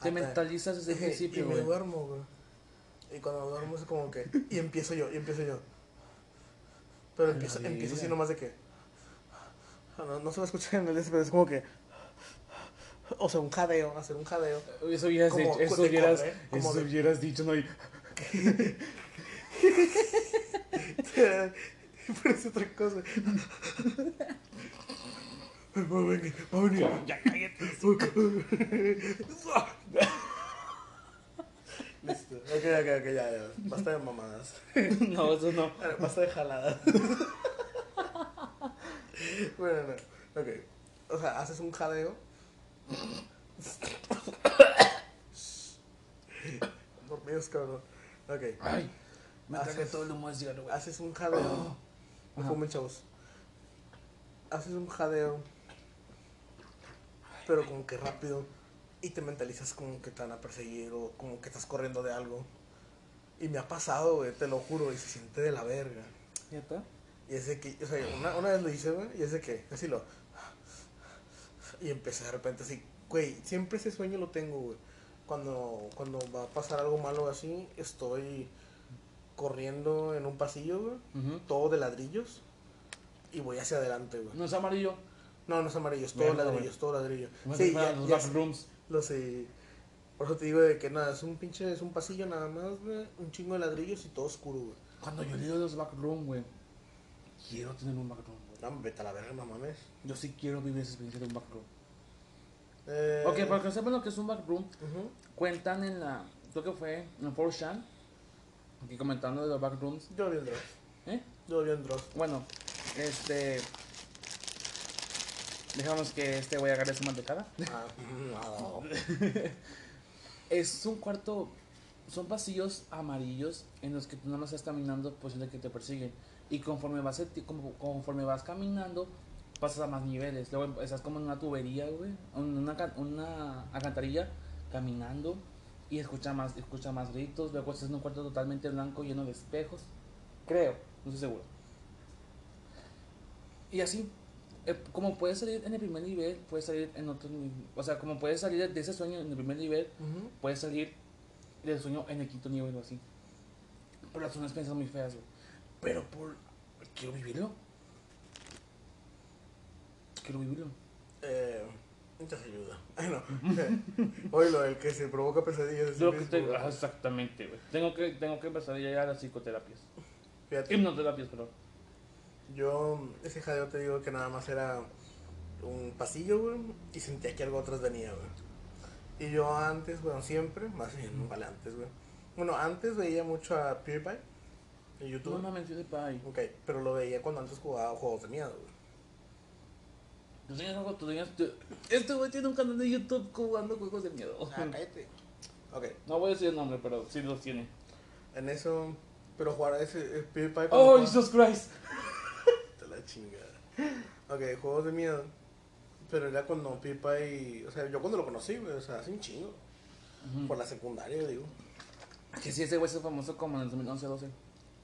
Te Ah, mentalizas desde el y principio, me güey. duermo, güey. Y cuando duermo es como que. Y empiezo yo, y empiezo yo. Pero empiezo, empiezo así nomás de que. No, no se va a escuchar en el este, pero es como que. O sea, un jadeo, hacer un jadeo. Eso hubieras Como dicho, eso hubieras, correr, eso de- hubieras dicho, no hay... pero es otra cosa. Va a venir, va a venir. Ya, cállate. Listo. Ok, ok, ok, ya, ya. Basta de mamadas. No, eso no. Basta de jaladas. bueno, no. Ok. o sea, haces un jadeo. Dormidos, cabrón. Ok. Ay, me Haces- tragué todo el humo del cigarro, güey. Haces un jadeo. No fumen, chavos. Haces un jadeo. Pero como que rápido. Y te mentalizas como que te van a perseguir o como que estás corriendo de algo. Y me ha pasado, güey, te lo juro, y se siente de la verga. ¿Ya está? Y es de que, o sea, una, una vez lo hice, güey, y es de que, así lo. Y empecé de repente así, güey, siempre ese sueño lo tengo, güey. Cuando, cuando va a pasar algo malo así, estoy corriendo en un pasillo, güey, Ujú. todo de ladrillos, y voy hacia adelante, güey. No es amarillo. No, no es amarillo, es todo Mierda, ladrillo, güey. es todo ladrillo. Sí, ya, los ya backrooms. lo sé. Por eso te digo de que nada, es un pinche, es un pasillo nada más, güey, un chingo de ladrillos y todo oscuro, güey. Cuando yo digo los backrooms, güey. Quiero tener un backroom, güey. No, vete a la verga, no mames. Yo sí quiero vivir esa experiencia de un backroom. Eh, Ok, para que sepan lo que es un backroom, cuentan en la. Creo que fue en 4chan. Aquí comentando de los backrooms. Yo vi en Dross. ¿Eh? Yo vi en Dross. Bueno, este. Dejamos que este güey agarre su mantecada. Ah, no. Es un cuarto. Son pasillos amarillos en los que tú nada más estás caminando, posible que te persiguen. Y conforme vas, conforme vas caminando, pasas a más niveles. Luego estás como en una tubería, güey. Una, una alcantarilla, caminando. Y escucha más, escucha más gritos. Luego estás en un cuarto totalmente blanco, lleno de espejos. Creo, no estoy seguro. Y así, eh, como puedes salir en el primer nivel, puedes salir en otro nivel. O sea, como puedes salir de ese sueño en el primer nivel, Ujú. puedes salir del sueño en el quinto nivel o así. Pero son experiencias muy feas, güey. Pero por. Quiero vivirlo. Quiero vivirlo. Eh, muchas ayuda. Ay, no. Oílo, el que se provoca pesadillas. es Lo que mismo. te- ah, exactamente, güey. Tengo que, tengo que empezar ya a las psicoterapias. Fíjate, Hipnoterapias, perdón. Yo, ese jadeo te digo que nada más era un pasillo, güey, y sentía que algo atrás venía, güey. Y yo antes, bueno, siempre, más bien, no vale antes, güey. Bueno, antes veía mucho a PewDiePie en YouTube. No mames, pay. Ok, pero lo veía cuando antes jugaba juegos de miedo, güey. Tú tenías algo, tú tenías. tú- Este güey tiene un canal de YouTube jugando juegos de miedo. Ah, cállate. Ok, No voy a decir el nombre, pero sí los tiene. en eso, pero jugar a ese eh, PewDiePie. ¡Oh, jugaba- Jesus Christ! Chingada. Ok, juegos de miedo. Pero era cuando Pipa y. O sea, yo cuando lo conocí, güey, o sea, hace un chingo. Por la secundaria, digo. Que sí, ese güey se famoso como en el 2011-12.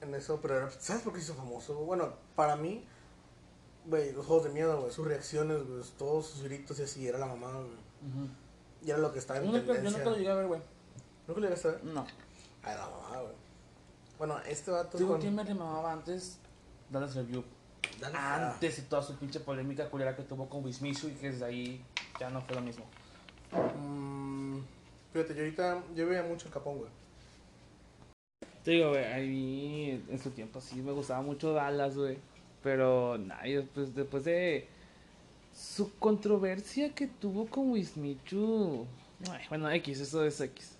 En eso, pero era- ¿sabes por qué hizo famoso? Bueno, para mí, güey, los juegos de miedo, güey, sus reacciones, güey, todos sus gritos y así, era la mamá, güey. Y era lo que estaba en Yo yo tendencia. nunca lo llegué a ver, güey. ¿Nunca le llegaste a ver? No. Ah, era la mamá, güey. Bueno, este vato Digo, con... ¿quién me remamaba antes? Dallas Review. Antes de toda su pinche polémica culera que tuvo con Wismichu y que desde ahí ya no fue lo mismo. mm, fíjate, yo ahorita, yo veía mucho el capón, güey. Te digo, güey, a mí en su tiempo sí me gustaba mucho Dallas, güey. Pero nadie, después, después de su controversia que tuvo con Wismichu. Ay, Bueno, X, eso es X.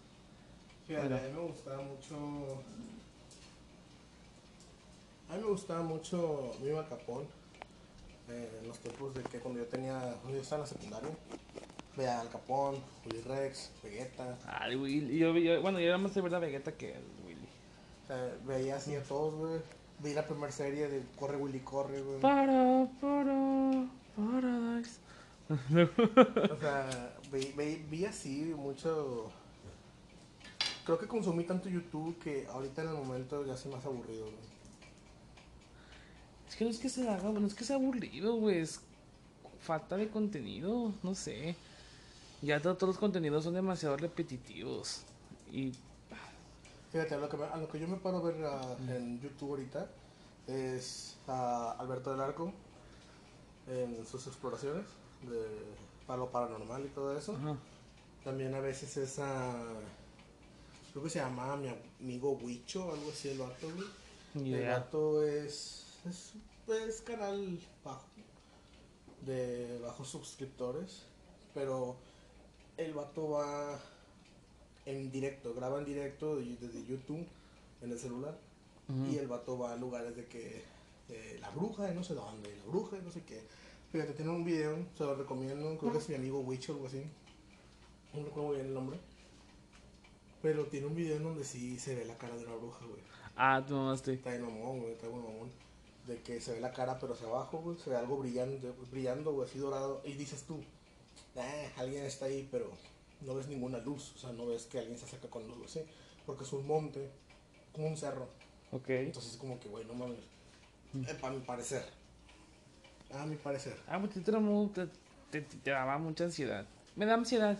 Fíjate, Bueno. a mí me gustaba mucho. A mí me gustaba mucho Viva Capón. eh, en los tiempos de que cuando yo tenía. Cuando yo estaba en la secundaria. Veía al Capón, Willy Rex, Vegeta. Ay, Willy. Yo, yo- bueno, yo era más de verdad Vegeta que el Willy. o sea, veía así a todos, güey. Vi la primera serie de Corre Willy Corre, güey. Para, para, Paradise. O sea, vi, vi- vi así mucho. Creo que consumí tanto YouTube que ahorita en el momento ya se me hace aburrido, güey. Es que no es que se haga, no es que sea aburrido, güey. Es falta de contenido, no sé. Ya to- todos los contenidos son demasiado repetitivos. Y Fíjate, a lo que, me- a lo que yo me paro a ver ah, en YouTube ahorita es a Alberto del Arco en sus exploraciones de para lo paranormal y todo eso. ajá. También a veces es a. Creo que se llama mi amigo Huicho, algo así el vato, güey. El vato es, es. es canal bajo. De bajos suscriptores. Pero el vato va en directo, graba en directo desde YouTube en el celular. Y el vato va a lugares de que eh, la bruja de no sé dónde, la bruja de no sé qué. Fíjate, tiene un video, se lo recomiendo, creo que es mi amigo Witch o algo así. No recuerdo bien el nombre. Pero tiene un video en donde sí se ve la cara de una bruja, güey. Ah, tú mamaste. Está de mamón, güey, está buen mamón. De que se ve la cara, pero hacia abajo, güey, se ve algo brillando, brillando, güey, así dorado. Y dices tú, "Ah, alguien está ahí, pero no ves ninguna luz. O sea, no ves que alguien se acerca con luz, así. Porque es un monte, como un cerro. Ok. Entonces es como que, güey, no mames. Eh, para mi parecer. A mi parecer. Ah, pues te, te, te, te daba mucha ansiedad. Me da ansiedad.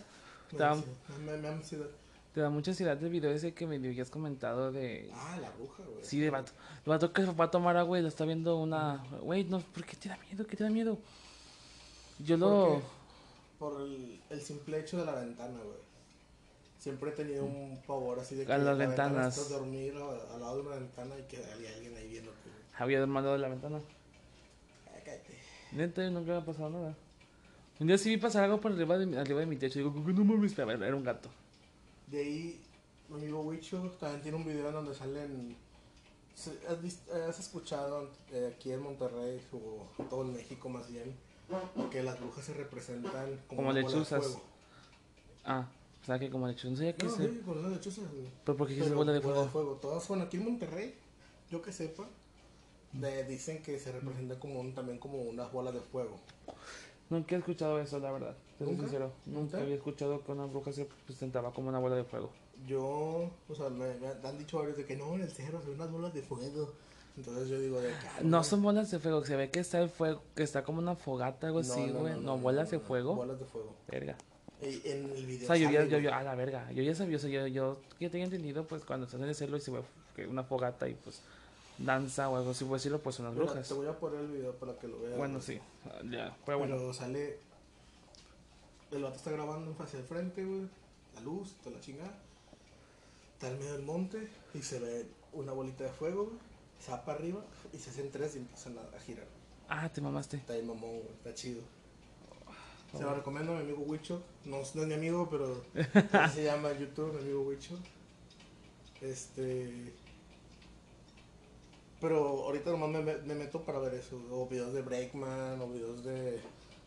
Me da ansiedad. Me, me da ansiedad. Te da mucha ansiedad el video ese que me habías comentado de... Ah, la bruja, güey. Sí, de vato. El vato que va a tomar agua y lo está viendo una... Güey, no, ¿por qué te da miedo? ¿Qué te da miedo? Yo ¿Por lo... qué? Por el, el simple hecho de la ventana, güey. Siempre he tenido un pavor así de que A las en la ventana ventanas. estás dormir a- al lado de una ventana y que haya alguien ahí viéndote. güey. Había demandado de la ventana. Ah, cállate. Neta, nunca me ha pasado nada. Un día sí vi pasar algo por arriba de mi, arriba de mi techo. Digo, no mames, pero era un gato. De ahí, mi amigo Wicho también tiene un video en donde salen. se- ¿Has, escuchado eh, aquí en Monterrey o todo en México más bien que las brujas se representan como, Como de lechuzas. fuego? Ah, o sea que como lechuza. No se... sí, las lechuzas, güey. Pero porque es Pero bola de fuego. Todas, bueno, aquí en Monterrey, yo que sepa, de- dicen que se representa como un- también como unas bolas de fuego. Nunca he escuchado eso, la verdad. Te soy ¿Nunca? sincero. Nunca ¿Nunca? había escuchado que una bruja se presentaba como una bola de fuego. Yo, o sea, me, me han dicho varios de que no, en el cerro son unas bolas de fuego. Entonces yo digo de que... ah, No son bolas de fuego, se ve que está el fuego, que está como una fogata, algo no, así, güey. no, No, no, bolas de fuego. Bolas de fuego. Verga. En el O video sea, yo ya, yo, yo, a la verga. Yo ya sabía, o sea, yo, yo ya tenía entendido, pues cuando estás en el cielo y se ve que una fogata y pues danza o algo así, por decirlo, pues son las Mira, brujas. Te voy a poner el video para que lo veas. Bueno, güey. sí, ya, pero bueno. Pero sale. El vato está grabando hacia el frente, güey. La luz, toda la chingada. Está en medio del monte y se ve una bolita de fuego, güey. Se va para arriba y se hacen tres y empiezan a, a girar. Ah, te mamaste. Está ahí mamón, güey. Está chido. Se lo recomiendo a mi amigo Wicho. No, no es mi amigo, pero así se llama en YouTube, mi amigo Wicho. Este. Pero ahorita nomás me, me- me meto para ver eso. O videos de Breakman, o videos de,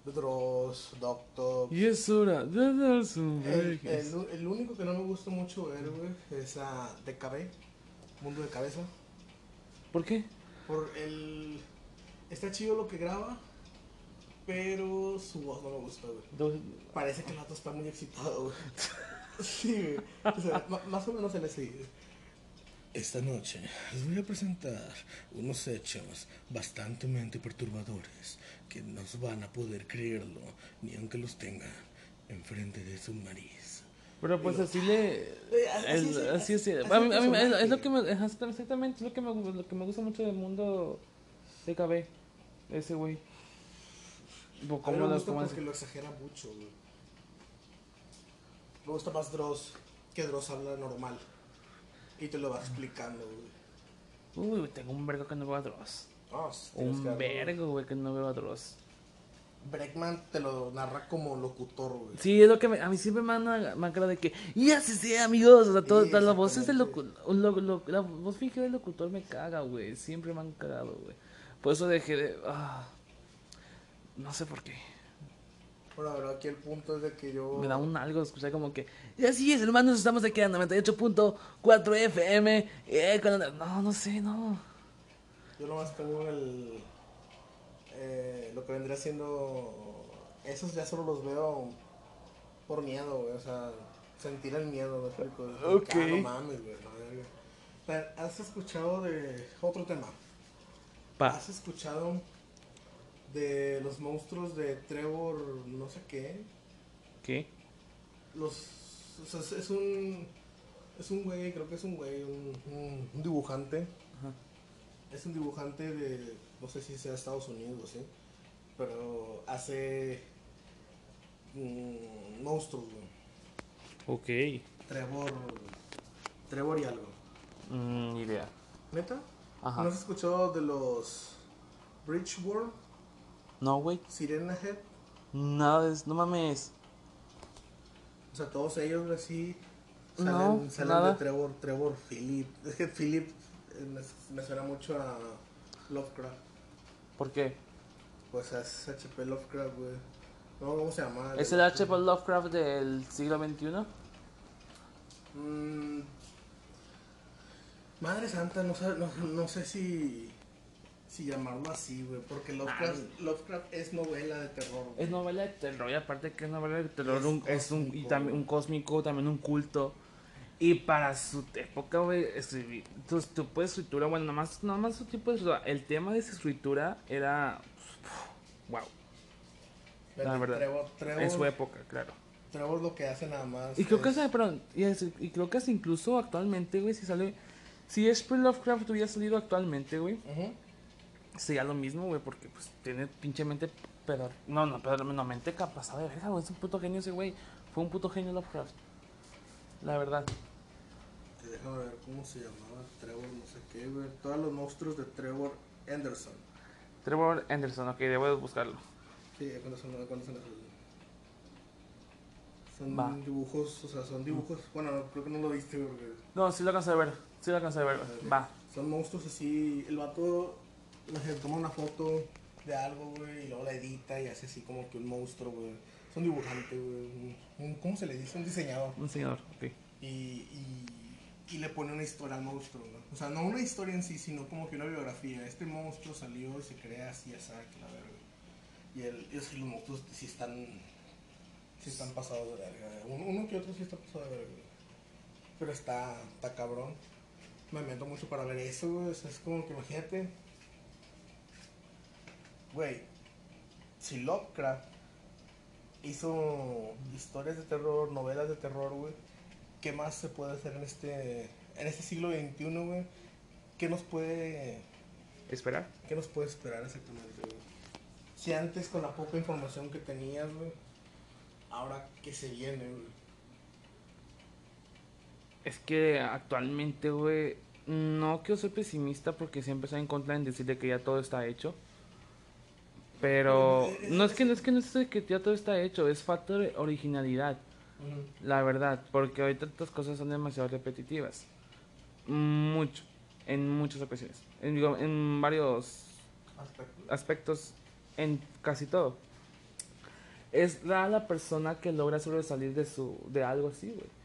de Dross, Doctor. Y es hora de darse un El, break. el, el único que no me gusta mucho ver, güey, es a DKB, Mundo de Cabeza. ¿Por qué? Por el. Está chido lo que graba, pero su voz no me gusta, güey. Parece que el vato está muy excitado, güey. Sí, güey. O sea, ma- más o menos en ese. Esta noche les voy a presentar unos hechos bastante perturbadores que no van a poder creerlo ni aunque los tengan enfrente de su nariz. Pero pues así le... Así es, así es. así- así A mí, es a mí es, personaje. es lo que me... Exactamente, es lo que me, lo que me gusta mucho del mundo de KB. Ese güey. A mí me lo- gusta porque lo exagera mucho, güey. Me gusta más Dross, que Dross habla normal. Y te lo va explicando, güey. Uy, tengo un vergo que no veo a Dross. Ah, Un vergo, güey, que no veo a Dross. Breckman te lo narra como locutor, güey. Sí, es lo que me, a mí siempre me han quedado de que, y así sí, amigos, o sea, todo, Sí, las voces del locutor, lo, lo- la voz fingida del locutor me caga, güey, siempre me han cagado, güey. Por eso dejé de, ah, no sé por qué, Bueno, pero aquí el punto es de que yo... me da un algo escuchar como que, y así es, hermanos, estamos aquí en 98.4 FM, eh, con no, no sé, no. Yo nomás tengo el... eh, lo que vendría siendo... Esos ya solo los veo por miedo, güey. O sea, sentir el miedo, me explico. Ok. Ah, no mames, güey. ¿Has escuchado de otro tema? Pa, ¿Has escuchado de los monstruos de Trevor no sé qué? ¿qué? Los... O sea, es- un... Es un güey, creo que es un güey, un, un- un dibujante. Ajá. Es un dibujante de, no sé si sea Estados Unidos o sí, pero hace mm, monstruos, güey. Ok, Trevor, Trevor y algo. mm, idea. ¿Neta? Ajá. ¿No has escuchado de los Bridge World, No, güey, Sirena Head? nada eso, no mames. O sea, todos ellos así salen, No, salen nada. de Trevor, Trevor Philip. Es que Philip eh, me, me suena mucho a Lovecraft. ¿Por qué? Pues es HP Lovecraft, güey. No, ¿cómo se llama? ¿Es el H.P. Lovecraft del siglo XXI? Mm, Madre Santa, no no, no sé si, si llamarlo así, güey. Porque Lovecraft, Lovecraft es novela de terror. güey. Es novela de terror y aparte que es novela de terror Es un- es un, y cósmico, también un cósmico, también un culto. Y para su época, güey, escribir, tu tipo de escritura, bueno, nada más, nada más su tipo de escritura, el tema de su escritura era, wow, Pero la verdad. Trevor, Trevor, en su época, claro. Trevor lo que hace nada más. Y creo que es- hasta, perdón, y, es- y creo que hasta incluso actualmente, güey, si sale, si H.P. Lovecraft hubiera salido actualmente, güey, Ujú. Sería lo mismo, güey, porque pues tiene pinche mente, pero, no, no, pero no, mente capaz de verga, güey, es un puto genio ese güey, fue un puto genio Lovecraft, la verdad. Que Déjame ver cómo se llamaba. Trevor, no sé qué, güey. Todos los monstruos de Trevor Anderson. Trevor Anderson, ok, debo de buscarlo. Sí, ¿cuántos son, cuántos son esos? Son Va. dibujos, o sea, son dibujos. Bueno, no, creo que no lo viste, güey. porque No, sí lo alcancé a ver, sí lo alcancé a ver, güey. va. Son monstruos así. El vato no sé, toma una foto de algo, güey, y luego la edita y hace así como que un monstruo, güey. Es un dibujante, güey. ¿Cómo se le dice? Un diseñador. Un señor, ok. Y, y, y le pone una historia al monstruo, ¿no? O sea, no una historia en sí, sino como que una biografía. Este monstruo salió y se crea así, así, la verga. Y, el, y es que los monstruos sí están. Sí están pasados de verga. Uno, uno que otro sí está pasado de verga. Pero está, está cabrón. Me meto mucho para ver eso, güey. O sea, es como que imagínate. Güey, si Lovecraft hizo historias de terror, novelas de terror, güey, ¿qué más se puede hacer en este, en este siglo XXI, güey? ¿Qué nos puede, Esperar. qué nos puede esperar exactamente, güey? Si antes con la poca información que tenías, güey, ahora qué se viene, güey. Es que actualmente, güey, no quiero ser pesimista porque siempre estoy en contra en decirle que ya todo está hecho. Pero no es que no es que no es de que ya todo está hecho, es falta de originalidad, la verdad, porque ahorita estas cosas son demasiado repetitivas. Mucho, en muchas ocasiones, en, digo, en varios Aspecto. aspectos, en casi todo. Es rara la persona que logra sobresalir de su de algo así, güey.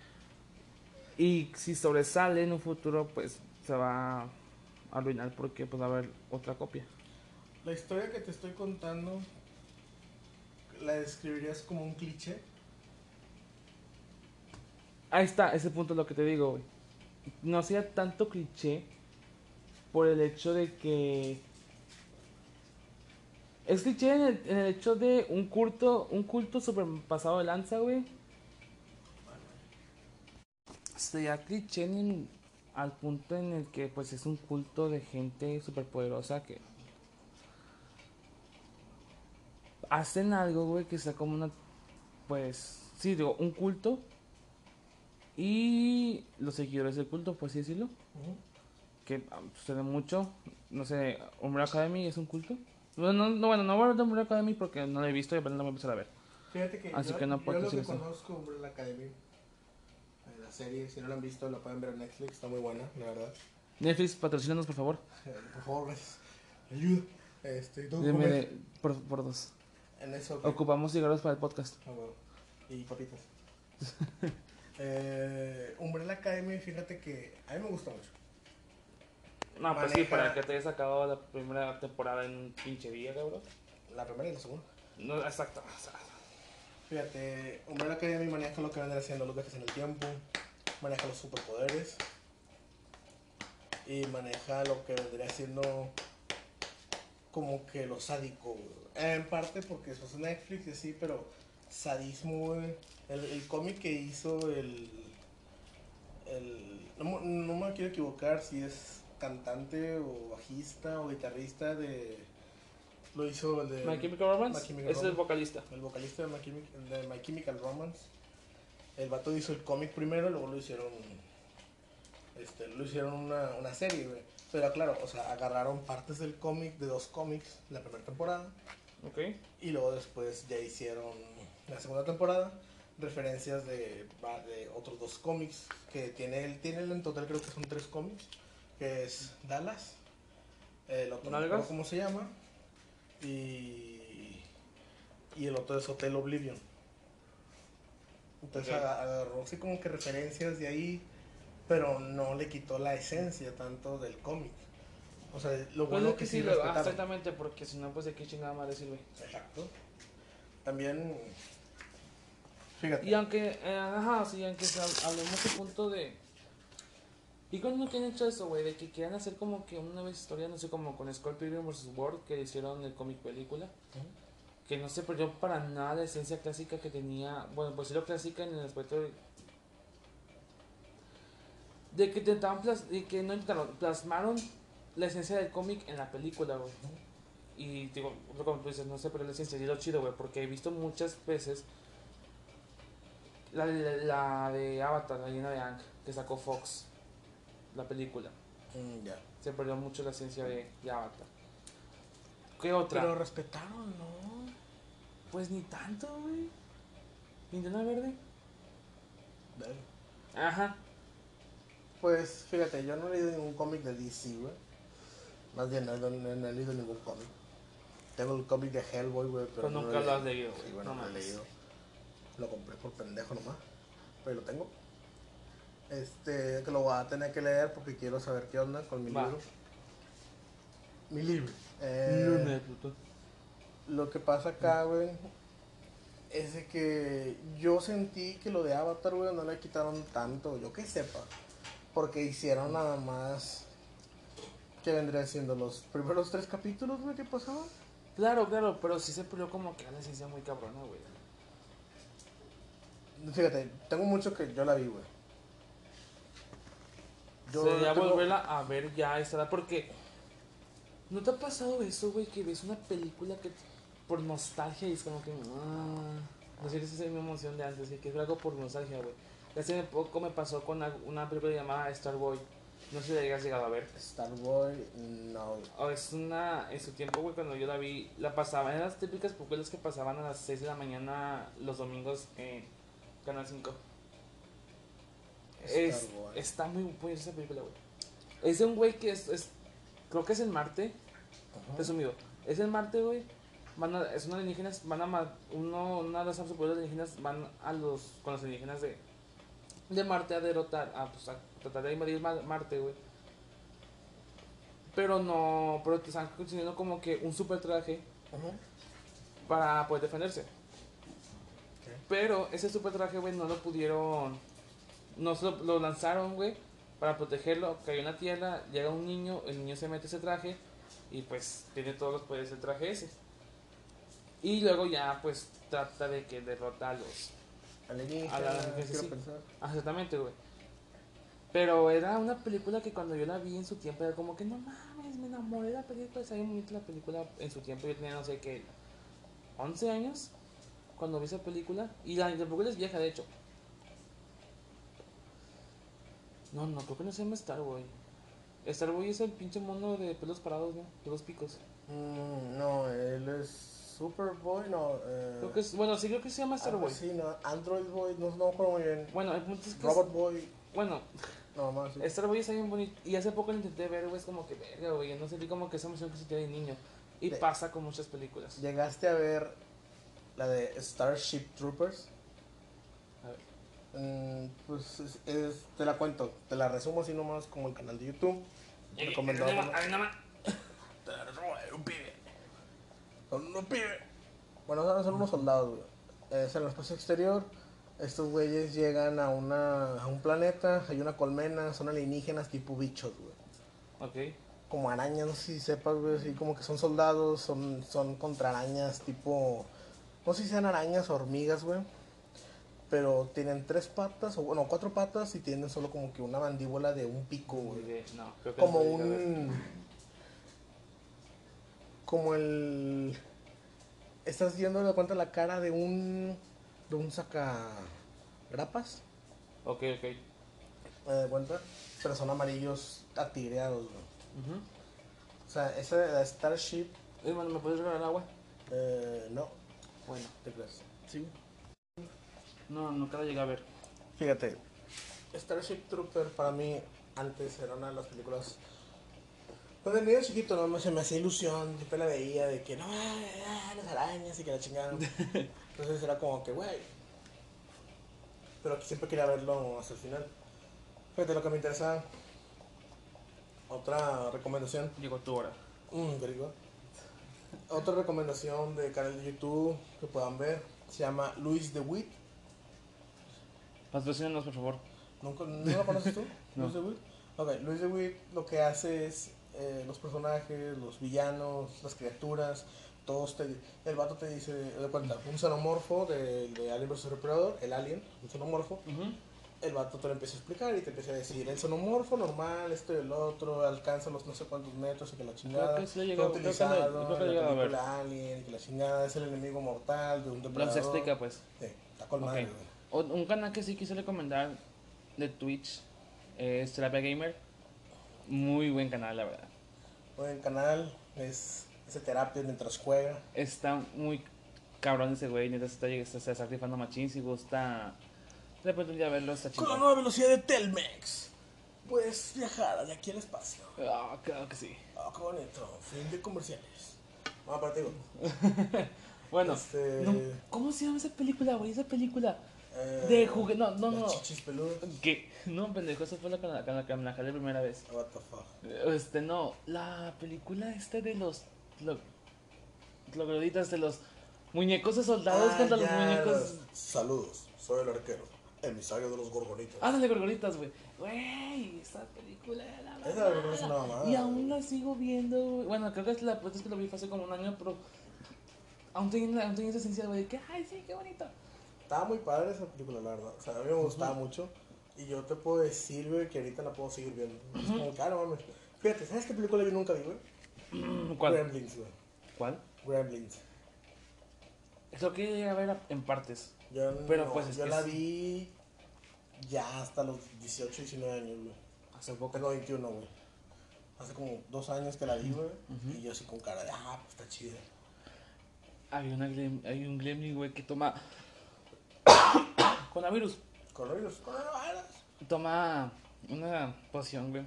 Y si sobresale en un futuro, pues se va a arruinar porque pues va a haber otra copia. La historia que te estoy contando, ¿la describirías como un cliché? Ahí está, ese punto es lo que te digo, güey. No sea tanto cliché por el hecho de que es cliché en el, hecho de un culto, un culto super pasado de lanza, güey. Sería cliché en- al punto en el que pues es un culto de gente super poderosa que hacen algo, güey, que sea como una pues sí, digo, un culto y los seguidores del culto, por así decirlo, que ah, sucede mucho. No sé, Umbrella Academy es un culto. No, no, no, bueno, no voy a hablar de Umbrella Academy porque no lo he visto y apenas lo voy a empezar a ver. Fíjate que Así yo, que no yo puedo lo que eso. conozco Umbrella Academy, eh, la serie, si no la han visto, la pueden ver en Netflix, está muy buena, la verdad. Netflix, patrocínanos por favor. Eh, por favor, gracias. Ayuda. Este, Deme de- por dos. En eso. que- Ocupamos cigarros para el podcast. Ah, huevo. Y papitas. eh, Umbrella Academy, fíjate que a mí me gusta mucho. No, pues sí, para que te hayas sacado la primera temporada en un pinche día, cabrón. La primera y la segunda. No, exacto. o sea, Fíjate, Umbrella Academy maneja lo que vendrá haciendo los viajes en el tiempo, maneja los superpoderes y maneja lo que vendría siendo como que lo sádico, güey. En parte porque eso es Netflix y así, pero sadismo, güey. El, el cómic que hizo el... el no, no me quiero equivocar si es cantante o bajista o guitarrista de... Lo hizo el de... My Chemical Romance My Chemical es el vocalista. El vocalista de My, Chemi- de My Chemical Romance. El vato hizo el cómic primero, luego lo hicieron. Este, lo hicieron una, una serie, güey. Pero claro, o sea, agarraron partes del cómic, de dos cómics, la primera temporada. Ok. Y luego después ya hicieron la segunda temporada. Referencias de, otros dos cómics. Que tiene él, tiene en total creo que son tres cómics. Que es Dallas. El otro no cómo se llama. Y y el otro es Hotel Oblivion. Entonces agarró así como que referencias de ahí, pero no le quitó la esencia tanto del cómic. O sea, lo Pues bueno es que sí lo- ah, exactamente, porque si no, pues de qué chingada madre sirve. Exacto. También, fíjate, Y aunque, eh, ajá, sí, aunque hablemos del punto de. ¿Y cuando quieren hecho eso, güey? De que quieran hacer como que una nueva historia, no sé, como con Pilgrim vs. World, que hicieron el cómic película. Que no se perdió para nada la esencia clásica que tenía. Bueno, pues sí, lo clásica en el aspecto de. De que intentaban plas- de que no intentaron, plasmaron la esencia del cómic en la película, güey. Y digo, como tú dices, no sé, pero la esencia y lo chido, güey, porque he visto muchas veces la, la, la de Avatar, la llena de Ang, que sacó Fox, la película. Mm, ya. Se perdió mucho la esencia de, de Avatar. ¿Qué otra? Pero respetaron, ¿no? Pues ni tanto, güey. Linterna verde. Dale. Ajá. Pues fíjate, yo no he leído ningún cómic de DC, güey. Más bien, no, no- no he leído ningún cómic. Tengo el cómic de Hellboy, güey, pero no nunca lo has leído, Sí, güey. bueno, No lo he leído. Lo compré por pendejo nomás. Pero lo tengo. Este, que lo voy a tener que leer porque quiero saber qué onda con mi Va. libro. Mi libro. Eh, Luna de Plutón. Lo que pasa acá, güey, es de que yo sentí que lo de Avatar, güey, no le quitaron tanto, yo que sepa. Porque hicieron nada más. ¿Qué vendría siendo? Los primeros tres capítulos, güey, que pasaban. Claro, claro, pero sí se perdió como que la esencia muy cabrona, güey. Fíjate, tengo mucho que yo la vi, güey. Yo Sería tengo- volverla a ver ya esta porque ¿no te ha pasado eso, güey? Que ves una película que por nostalgia y es como que ah, no sé si es mi emoción de antes, que es algo por nostalgia, güey. Hace poco me pasó con una- una película llamada Starboy. No sé si la hayas llegado a ver. Starboy, no. O es una, en su tiempo, güey, cuando yo la vi, la pasaba, eran las típicas películas que pasaban a las 6 de la mañana los domingos en Canal 5. Es, está muy buena esa película, güey. Es de un güey que es, es- creo que es el Marte, Ajá. resumido. Es el Marte, güey. Van a, es unos alienígenas, van a uno, una de las superpoderes alienígenas van a los, con los alienígenas de, de Marte a derrotar, a, pues, a tratar de invadir Ma- Marte, güey. Pero no, pero te están consiguiendo como que un super traje para poder defenderse. Pero ese super traje, güey, no lo pudieron. No se lo, lo lanzaron, güey, para protegerlo. Cayó en la tierra, llega un niño, el niño se mete ese traje y pues tiene todos los poderes del traje ese. Y luego ya, pues trata de que derrota a los. Sí. Ah, exactamente, güey. Pero era una película que cuando yo la vi en su tiempo era como que no mames, me enamoré de la película. Sabía muy bonita la película en su tiempo. Yo tenía no sé qué, 11 años cuando vi esa película. Y la, la película es vieja, de hecho. No, no, creo que no se llama Starboy. Starboy es el pinche mono de pelos parados, ¿no? De dos picos. Mm, no, él es Superboy, no. Eh, Creo que es, bueno, sí, creo que se llama Starboy. así, no, Android Boy, no, no me acuerdo muy bien. Bueno, el punto es que. es- Robot Boy, bueno, no más. Sí. Starboy está bien bonito. Y hace poco lo intenté ver, güey, es como que verga, güey. No sentí como que esa emoción que sentía de niño. Y De- pasa con muchas películas. ¿Llegaste a ver la de Starship Troopers? A ver. Mm, pues es- es- te la cuento, te la resumo así nomás como el canal de YouTube. Recomendado. Te la resumo. Son unos pibes. Bueno, son, unos soldados, güey. Es en el espacio exterior. Estos güeyes llegan a, una, a un planeta, hay una colmena, son alienígenas tipo bichos, güey. Ok. como arañas, no sé si sepas, güey, así como que son soldados, son, son contra arañas, tipo, no sé si sean arañas o hormigas, güey, pero tienen tres patas, o bueno, cuatro patas y tienen solo como que una mandíbula de un pico, güey. No, creo que Como no un... Como el... Estás viendo de cuenta la cara de un... De un sacagrapas, Ok, ok. ¿me de cuenta? Pero son amarillos güey. Ujú. O sea, esa de la Starship, Eh, bueno, ¿me puedes regalar agua? eh, no, Bueno. ¿te crees? Sí. No, nunca la llegué a ver. Fíjate, Starship Trooper para mí antes era una de las películas Pues de niño chiquito no se me hacía ilusión, siempre la veía de que no, ah, las arañas y que la chingaron. Entonces era como que, güey. Pero siempre quería verlo hasta el final. Fíjate lo que me interesa. Otra recomendación. Llegó tu hora. Mm. Otra recomendación de canal de YouTube que puedan ver. Se llama Luis de Witt. Patrocínanos, por favor. ¿Nunca, ¿No lo conoces tú? No. Luis de Witt. Ok, Luis de Witt lo que hace es eh, los personajes, los villanos, las criaturas, todos te, el vato te dice, de cuenta, un xenomorfo de, de Alien vs Predator, el alien, un xenomorfo, el vato te lo empieza a explicar y te empieza a decir, el xenomorfo normal, esto y el otro, alcanza los no sé cuántos metros y que la chingada, que sí fue llegado- creo que lo- utilizado creo que en la película Alien, y que la chingada es el enemigo mortal de un depredador. se explica, pues. Sí, está con Ok. madre, güey. O- Un canal que sí quise recomendar de Twitch es Terapia Gamer. Muy buen canal, la verdad. Buen canal, es, hace terapia mientras juega. Está muy cabrón ese güey. Neta, se está, se sacrificando machín. Si gusta, de repente un día verlo, está Con la chido. nueva velocidad de Telmex, puedes viajar de aquí al espacio. Ah, claro que sí. Ah, qué bonito. Fin de comerciales. Vamos para ti, Bueno, Este- no, ¿cómo se llama esa película, güey? Esa película Eh, de juguete. No, no, no. chichis peludas. ¿Qué? No, pendejo, esa fue la con la que me la jalé primera vez. What the fuck. Este, no, la película esta de los. Lo, logroditas de los muñecos de soldados Ah, contra los muñecos. los- Saludos, soy el arquero, emisario de los gorgonitas. Ándale, gorgoritas, güey. Güey, esa película era la Esa película es una mamada, Y aún la sigo viendo, güey. Bueno, creo que es la pues, es que lo vi fue hace como un año, pero. Aún tiene, aún tiene esa esencia, güey, de que, ay, sí, qué bonito. Estaba muy padre esa película, la verdad. O sea, a mí me gustaba mucho. Y yo te puedo decir, güey, que ahorita la puedo seguir viendo. Es como, que, ah, mames. Fíjate, ¿sabes qué película yo nunca vi, güey? ¿Cuál? Gremlins, güey. ¿Cuál? Gremlins. Creo que llegué a ver en partes. Yo, Pero, no, pues, es yo que la es- vi ya hasta los 18, 19 años, güey. Hace poco. Tengo 21, güey. Hace como dos años que la vi, güey. Y yo así con cara de, ah, pues está chida. Hay, una, hay un gremlin, güey, que toma. Coronavirus. Coronavirus, coronavirus. Toma una poción, güey.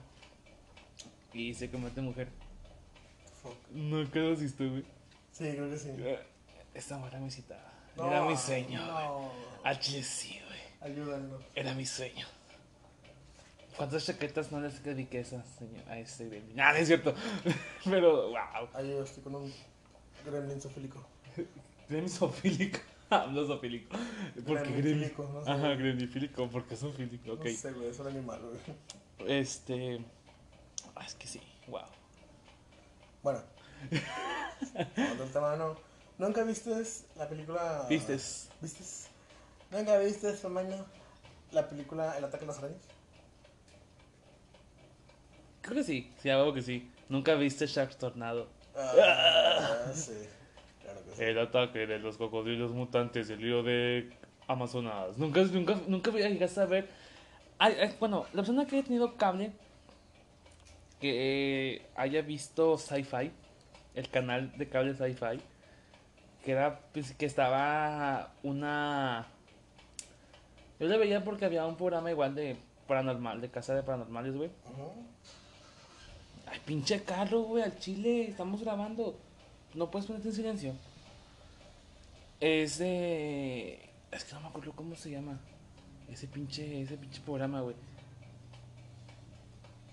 Y se convierte en mujer. Fuck. No quedo si güey. Sí, creo que sí. Esta mujer era mi cita. No, era mi sueño. No. Al chile sí, güey. Ayúdanos. Era mi sueño. ¿Cuántas chaquetas no les esa señora? A ese gremlin? Ah, no es cierto. Pero, wow. Ayuda, estoy con un gremlin sofílico. Gremlin zoofílico. Hablo zoofílico. ¿Por qué gremlin? Gremlinfílico, no sé. Ajá, gremlinfílico. porque zoofílico? Ok. No sé, güey, es un animal, güey. Este. ah, es que sí, wow. Bueno. Tomando el tema, no. ¿Nunca viste la película... ¿Vistes? ¿Vistes? ¿Nunca viste, tamaño, la película El ataque a las arañas? Creo que sí, sí, algo que sí. ¿Nunca viste Shark Tornado? Ah, sí. Claro que sí. El ataque de los cocodrilos mutantes del río de Amazonas. Nunca, nunca, nunca llegaste a ver. Ay, ay, bueno, la persona que haya tenido cable, que eh, haya visto Sci-Fi, el canal de cable Sci-Fi, que era pues, que estaba una. Yo le veía porque había un programa igual de paranormal, de casa de paranormales, güey. Ay, pinche carro, güey, al chile, estamos grabando. No puedes ponerte en silencio. Es de. Es que no me acuerdo cómo se llama. Ese pinche, ese pinche programa, güey.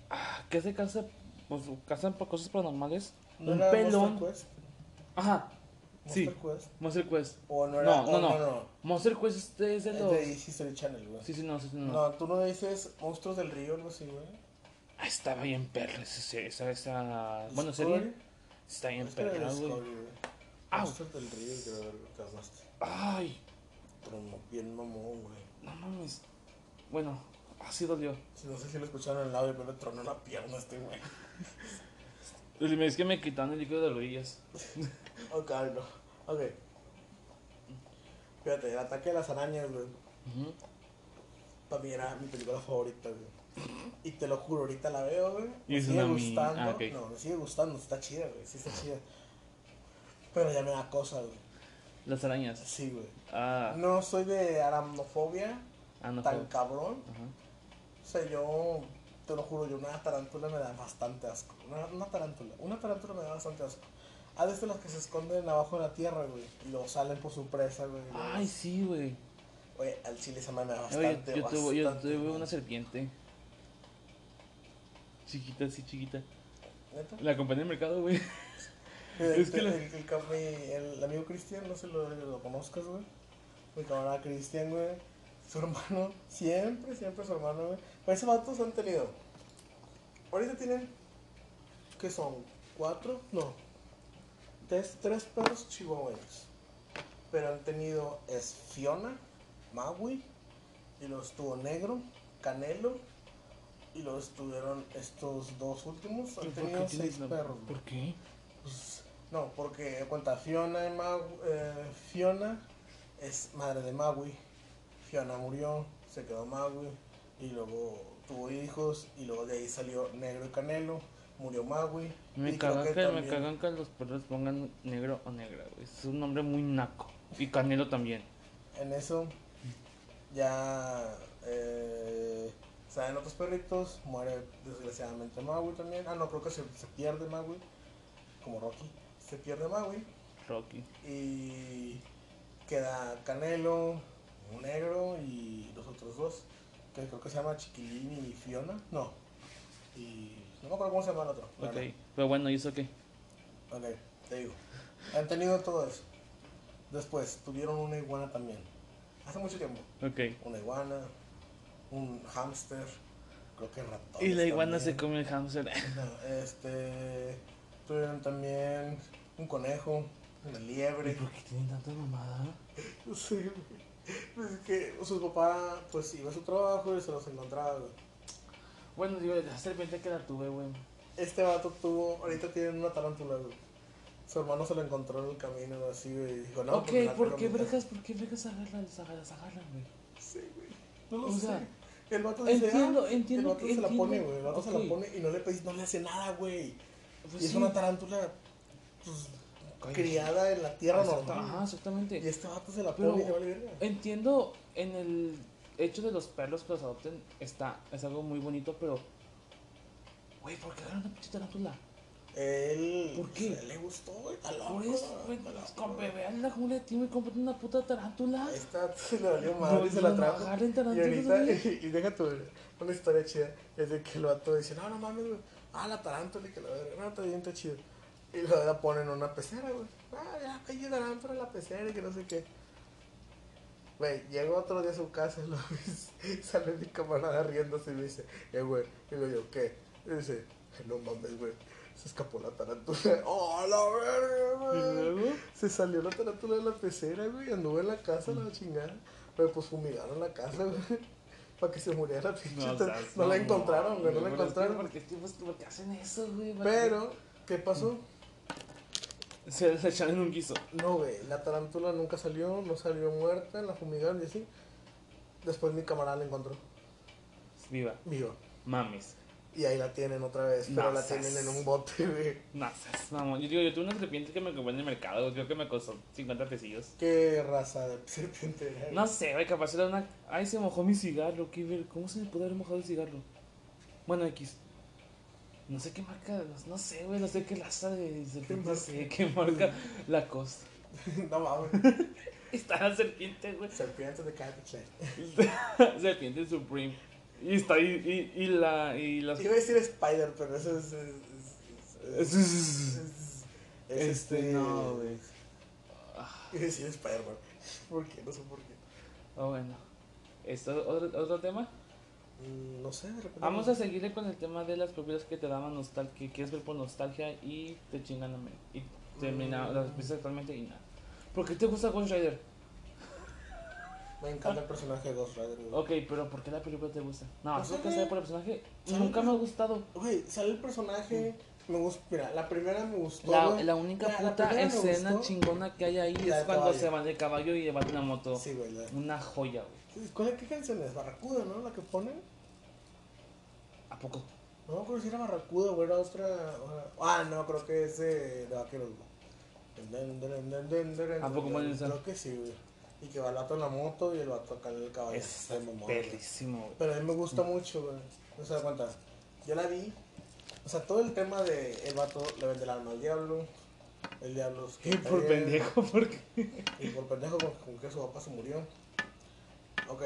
Ah, ¿qué es de casa? Pues cazan por cosas paranormales. ¿No un pelón. Monster Quest? Ajá. Sí. Monster Quest. Monster Quest. O no era... No, no, o no. no, no. Monster Quest este es de Es los. de History Channel, güey. Sí, sí, no, sí, no. No, tú no dices Monstruos del Río, algo así, güey. Ah, estaba bien perra esa, esa, esa... Bueno, Discovery. Está bien Es que era de perra, güey. Monstruos del Río, creo que casaste. Ay, Trono, bien mamón, güey. no mames. Bueno, así dolió. Sí, No sé si lo escucharon en el audio, pero le tronó la pierna este güey. Es que me quitaron el líquido de rodillas. Ok, no. Ok. Fíjate, el ataque de las arañas, güey. Para mí era mi película favorita, güey. Y te lo juro, ahorita la veo, güey. Me sigue una gustando. ah. No, me sigue gustando, está chida, güey. Sí está chida. Pero ya me da cosa, güey. Las arañas. Sí, güey. Ah, No soy de aracnofobia ah no. tan cabrón. Ajá. O sea, yo te lo juro, yo una tarántula me da bastante asco. Una, una tarántula, una tarántula me da bastante asco. Hay de las que se esconden abajo de la tierra, güey, y luego salen por su presa, güey. Ay, sí, güey. Oye, al chile esa madre me da Oye, bastante, yo, tuve, yo bastante tuve una serpiente. Chiquita, sí, chiquita. ¿Neta? La compré en el mercado, güey. Es que la- el, mi- el amigo Cristian, no sé lo, lo conozcas, güey. Mi camarada Cristian, güey. Su hermano, siempre, siempre su hermano, güey. Pues esos vatos han tenido. Ahorita tienen. ¿Qué son? ¿Cuatro? No. Tres, tres perros chihuahueños. Pero han tenido. Es Fiona, Maui. Y luego estuvo Negro, Canelo. Y luego estuvieron estos dos últimos. Han tenido seis perros, güey. ¿Por qué? Pues, no, porque cuenta Fiona, y eh, Fiona es madre de Maui. Fiona murió, se quedó Maui y luego tuvo hijos y luego de ahí salió Negro y Canelo, murió Maui. Me cagan que que, me cagan que los perros pongan negro o negra. Es un nombre muy naco. Y Canelo también. En eso ya eh, salen otros perritos, muere desgraciadamente Maui también. Ah, no, creo que se, se pierde Maui, como Rocky. Se pierde Maui Rocky. y queda Canelo, un negro y los otros dos, que creo que se llama Chiquilín y Fiona. No, y no me acuerdo cómo se llama el otro. Ok. verdad. Pero bueno, ¿y eso qué? Ok, te digo. Han tenido todo eso. Después tuvieron una iguana también. Hace mucho tiempo. Ok. Una iguana, un hámster, creo que ratón. Y la iguana se come el hamster. Este. Tuvieron también un conejo, una liebre. ¿Por qué tienen tanta mamada? No sé, güey. Pues es que su papá, pues iba a su trabajo y se los encontraba, güey. Bueno, digo, la serpiente que la tuve, güey. Este vato tuvo, ahorita tienen una tarántula, güey. Su hermano se lo encontró en el camino, así, güey. y Dijo, no, ok, pues, la ¿por qué en mi casa". vergas, por qué vergas agarran, agarran, agarran, güey? Sí, güey. No lo O sé. sea, el vato dice, entiendo, ah, entiendo El vato que- se la pone, entiendo. güey. El vato se Ok. la pone y no le pedís, no le hace nada, güey. Pues y es una tarántula, pues, criada en la tierra normal. Exactamente. Y este vato se la Pero- pone y le vale verga. Entiendo en el hecho de los perros que los adopten, está, es algo muy bonito, pero. Güey, ¿por qué agarran una pinche tarántula? Él. ¿Por qué? le gustó, güey. Por eso, güey, pues, con bebé la jungla de tío y cómprate una puta tarántula. Esta se le valió madre y se la no, trajo. Y ahorita, y, deja tu una historia chida. Es de que el vato dice, no, no mames, güey. Ah, la tarántula y que la verga. No, está bien, está chido. Y luego la ponen en una pecera, güey. Ah, ya, cayó tarántula la pecera y que no sé qué. Güey, llegó otro día a su casa y lo sale mi camarada riéndose y me dice, eh, güey. Y le digo, ¿qué? Y dice, no mames, güey. Se escapó la tarántula. ¡Oh, la verga, Y güey! luego, Se salió la tarántula de la pecera, güey. Anduvo en la casa, la chingada. Pero pues fumigaron la casa, güey. Para que se muriera la pinche. no, la encontraron, güey. No la ¿por qué- encontraron. ¿Por qué, pues, por qué hacen eso, güey? Pero, ¿qué pasó? Se, se echan en un guiso. No, güey. La tarántula nunca salió, no salió muerta. La fumigaron y así. Después mi camarada la encontró Viva. viva. Mames. Y ahí la tienen otra vez. Pero No la seas- tienen en un bote, güey. No seas mamón. Yo digo, yo tuve una serpiente que me compré en el mercado, güey. Creo que me costó 50 pesillos. ¿Qué raza de serpiente era? No sé, güey, capaz era una. Ay, se mojó mi cigarro. ¿Qué ver? ¿Cómo se me puede haber mojado el cigarro? Bueno, X. No sé qué marca, no, no sé, güey, no sé qué raza de serpiente, no sé qué marca la costa. no mames. Está la serpiente, güey. Serpiente de Capital. serpiente Supreme. Y está ahí, y, y la. Y las. Iba a decir Spider, pero eso es. es- es- es- es- es Este, no, güey. Iba a decir Spider-Man. ¿Por qué? No sé por qué. Oh, bueno. ¿Esto otro, otro tema? Mm, No sé, de repente. Vamos a seguirle con el tema de las películas que te daban nostalgia, que quieres ver por nostalgia y te chingan mente. Y termina, Mm. las ves actualmente y nada. ¿Por qué te gusta Ghost Rider? Me encanta el personaje de Ghost Rider. güey. Ok, pero ¿por qué la película te gusta? No, Pues, sé que sea por el personaje. Nunca me ha gustado. Güey, sale el personaje. Me gusta. Mira, la primera me gustó. La, güey. la única La- puta escena gustó. chingona que hay ahí es cuando caballo. se van de caballo y van una moto. Sí, güey. la- Una joya, güey. ¿Cuál es qué canción es? Barracuda, ¿no? La que ponen. ¿A poco? No me acuerdo si era Barracuda o era otra. otra- Ah, no, creo que es de, de Vaqueros. güey. ¿A poco ponen esa? Creo que sí, güey. Y que va el vato en la moto y el vato acá en el caballo. Es güey. Pero a mí me gusta mucho, güey. No se da cuenta. Yo la vi. O sea, todo el tema de el vato le vende el alma al diablo. El diablo es que Por cae, pendejo, porque. Y por pendejo con, con que su papá se murió. Ok.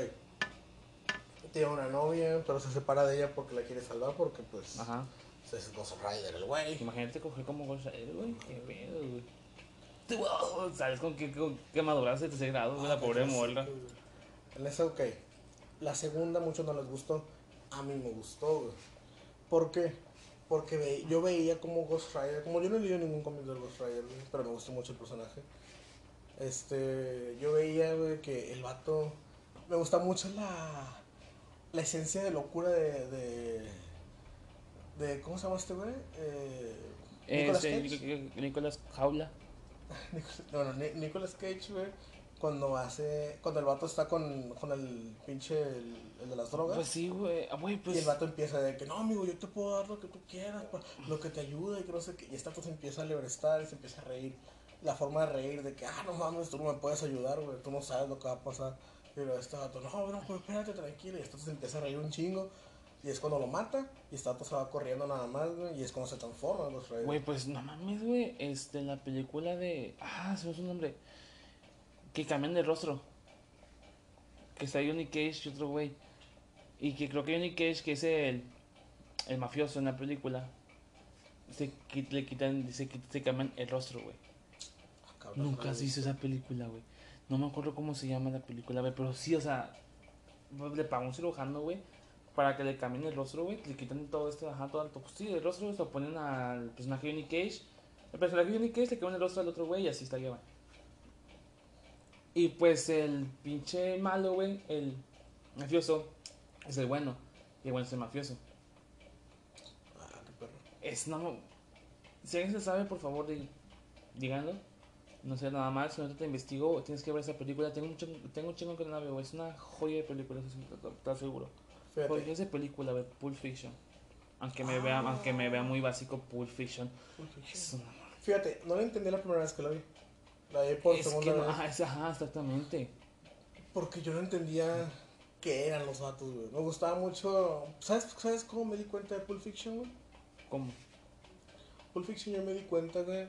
Tiene una novia, pero se separa de ella porque la quiere salvar porque pues Ajá. es Ghost Rider el güey. Imagínate coger como Ghost Rider, güey. Qué pedo, güey. ¿Sabes con qué, con qué maduraste de tercer grado, güey? La pobre Ah, morra. En esa, ok. La segunda, muchos no les gustó. A mí me gustó, güey. ¿Por qué? Porque ve- yo veía como Ghost Rider, como yo no he leído ningún cómic de Ghost Rider, güey, pero me gustó mucho el personaje. Este, yo veía, güey, que el vato. Me gusta mucho la. La esencia de locura de. de, de ¿Cómo se llama este güey? Eh, Nicolas. Nic- Nicolas Jaula. Bueno, Ni- Nicolas Cage, güey, cuando hace. Cuando el vato está con, con el pinche. El, el de las drogas. Pues sí, güey. Ah, Güey, y el pues. vato empieza de que no, amigo, yo te puedo dar lo que tú quieras, lo que te ayuda y que no sé qué. Y vato se empieza a lebrestar y se empieza a reír. La forma de reír de que, ah, no mames, tú no me puedes ayudar, güey, tú no sabes lo que va a pasar. Pero este vato, no, bro, pues espérate, tranquilo. Y vato se empieza a reír un chingo. Y es cuando lo mata. Y vato se va corriendo nada más, güey. Y es cuando se transforma en los Rider. Güey, pues no mames, güey. Este, la película de. Ah, se me fue su nombre. Que cambian de rostro. Que está Johnny Cage y otro güey. Y que creo que Johnny Cage, que es el. El mafioso en la película. Se, qui- le quitan, se, qui- se cambian el rostro, güey. Ah, Nunca he visto esa película, güey. No me acuerdo cómo se llama la película, güey. Pero sí, o sea. Le pagó un cirujano, güey. Para que le cambien el rostro, güey. Le quitan todo esto, ajá, todo el pues, sí, el rostro, se lo ponen al personaje Johnny Cage. El personaje Johnny Cage le cambian el rostro al otro güey y así está lleva. Y pues el pinche malo, güey, el mafioso, es el bueno. Y el bueno es el mafioso. Ah, qué perro. Es, no, si alguien se sabe, por favor, di- díganlo. No sé nada más, si no te investigo, tienes que ver esa película. Tengo un chingo, tengo un chingo que no la veo, es una joya de película, eso te- te- te aseguro. Fíjate. Porque es de película, güey, Pulp Fiction. Aunque me vea, aunque me vea muy básico, Pulp Fiction. Es una Fíjate, no la entendí la primera vez que la vi. La vi por es segunda que vez. ajá, es- ajá, exactamente. Porque yo no entendía qué eran los vatos, güey. Me gustaba mucho. ¿Sabes, ¿Sabes cómo me di cuenta de Pulp Fiction, güey? ¿Cómo? Pulp Fiction yo me di cuenta, güey,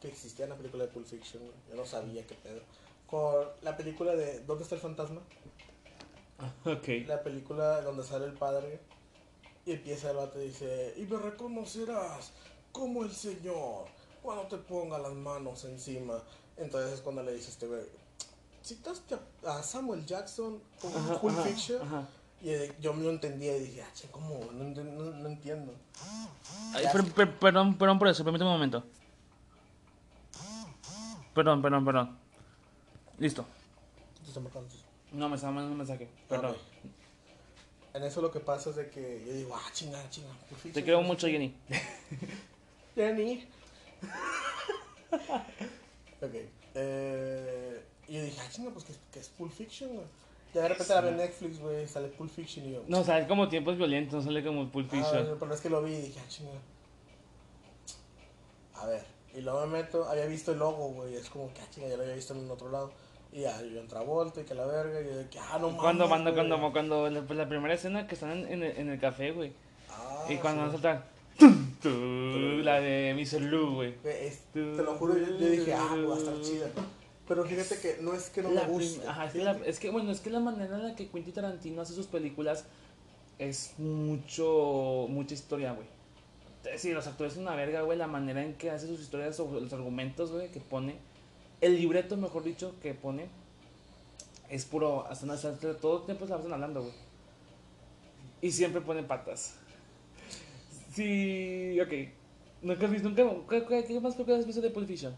que existía la película de Pulp Fiction, güey. Yo no sabía qué pedo. Con la película de ¿Dónde está el fantasma? Ok. La película donde sale el padre y empieza el vato y dice, y me reconocerás como el Señor cuando te ponga las manos encima. Entonces es cuando le dice este güey, citaste a- Samuel Jackson con Pulp Fiction. ajá. Y yo me lo entendía y dije, ah, che, ¿cómo? No, no- no entiendo. Ay, per- per- perdón, perdón por eso, permíteme un momento. Perdón, perdón, perdón. Listo. Te está marcando. No, me estaba mandando un mensaje. Perdón. Ok. En eso lo que pasa es de que yo digo, ah, chinga, chinga. Pulp Fiction, Te quiero no sé mucho, qué". Jenny. Jenny. ok. Eh, y yo dije, ah, chinga, pues que, que es Pulp Fiction, güey. Ya de repente la ve en Netflix, güey, sale Pulp Fiction y yo. No, es como tiempos violentos, no sale como Pulp ah, Fiction. pero es que lo vi y dije, ah, chinga. A ver. Y luego me meto, había visto el logo, güey. Es como que, ah, chinga, ya lo había visto en otro lado. Y ya, yo entra Volta y que la verga. Y yo de que, ah, no mames. Cuando, cuando, cuando, cuando, la, pues, la primera escena que están en, en el, en el café, güey. Ah, y cuando van a sí. saltar. La de Mr. Lou, güey. Es- te lo juro, yo, yo dije, ah, va a estar chida. Pero fíjate que no es que no La me guste. ajá, es, que la- es que, bueno, es que la manera en la que Quentin Tarantino hace sus películas es mucho, mucha historia, güey. Sí, los actores son una verga, güey. La manera en que hace sus historias, o los argumentos, güey, que pone. El libreto, mejor dicho, que pone. Es puro. Hasta, hasta- todo el tiempo se la pasan hablando, güey. Y siempre pone patas. Sí, ok. Nunca has visto, nunca. ¿Qué, qué- más películas has visto de Pulp Fiction?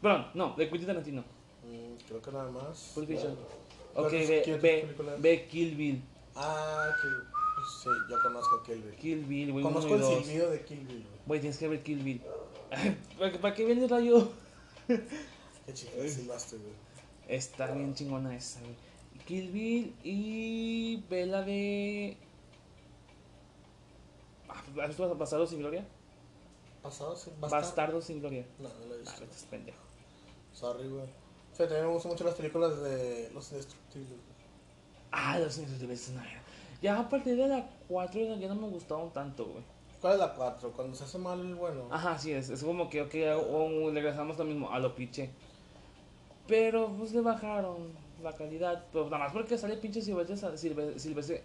Perdón, no, de Quentin Tarantino. Mm, creo que nada más. Pulp Fiction. ¿Cuál Ok, ve, ve, ve Kill Bill. Ah, que. pues, sí, yo conozco Kill Bill. Kill Bill, güey. Conozco el silbido de Kill Bill. güey. Tienes que ver Kill Bill. ¿Para, para qué vienes, rayo? Qué chingada silbaste, güey. Está bien chingona esa, güey. Kill Bill y ve la de. Ah, ¿Has visto Bastardo sin Gloria? ¿Pasado? Sí, Bastardo sin Gloria. No, no lo he Ah, visto. estás pendejo. Sorry, güey. Fíjate, a mí me gustan mucho las películas de Los Indestructibles. güey. Ah, los indestructibles es una verga. Ya a partir de la 4 ya no me gustaban tanto, güey. ¿Cuál es la 4? Cuando se hace mal el bueno. Ajá, sí es. Es como que, ok, o- o regresamos lo mismo, a lo piche. Pero pues le bajaron la calidad. Pero nada más porque sale pinche Silvestre, Silvestre, Silvestre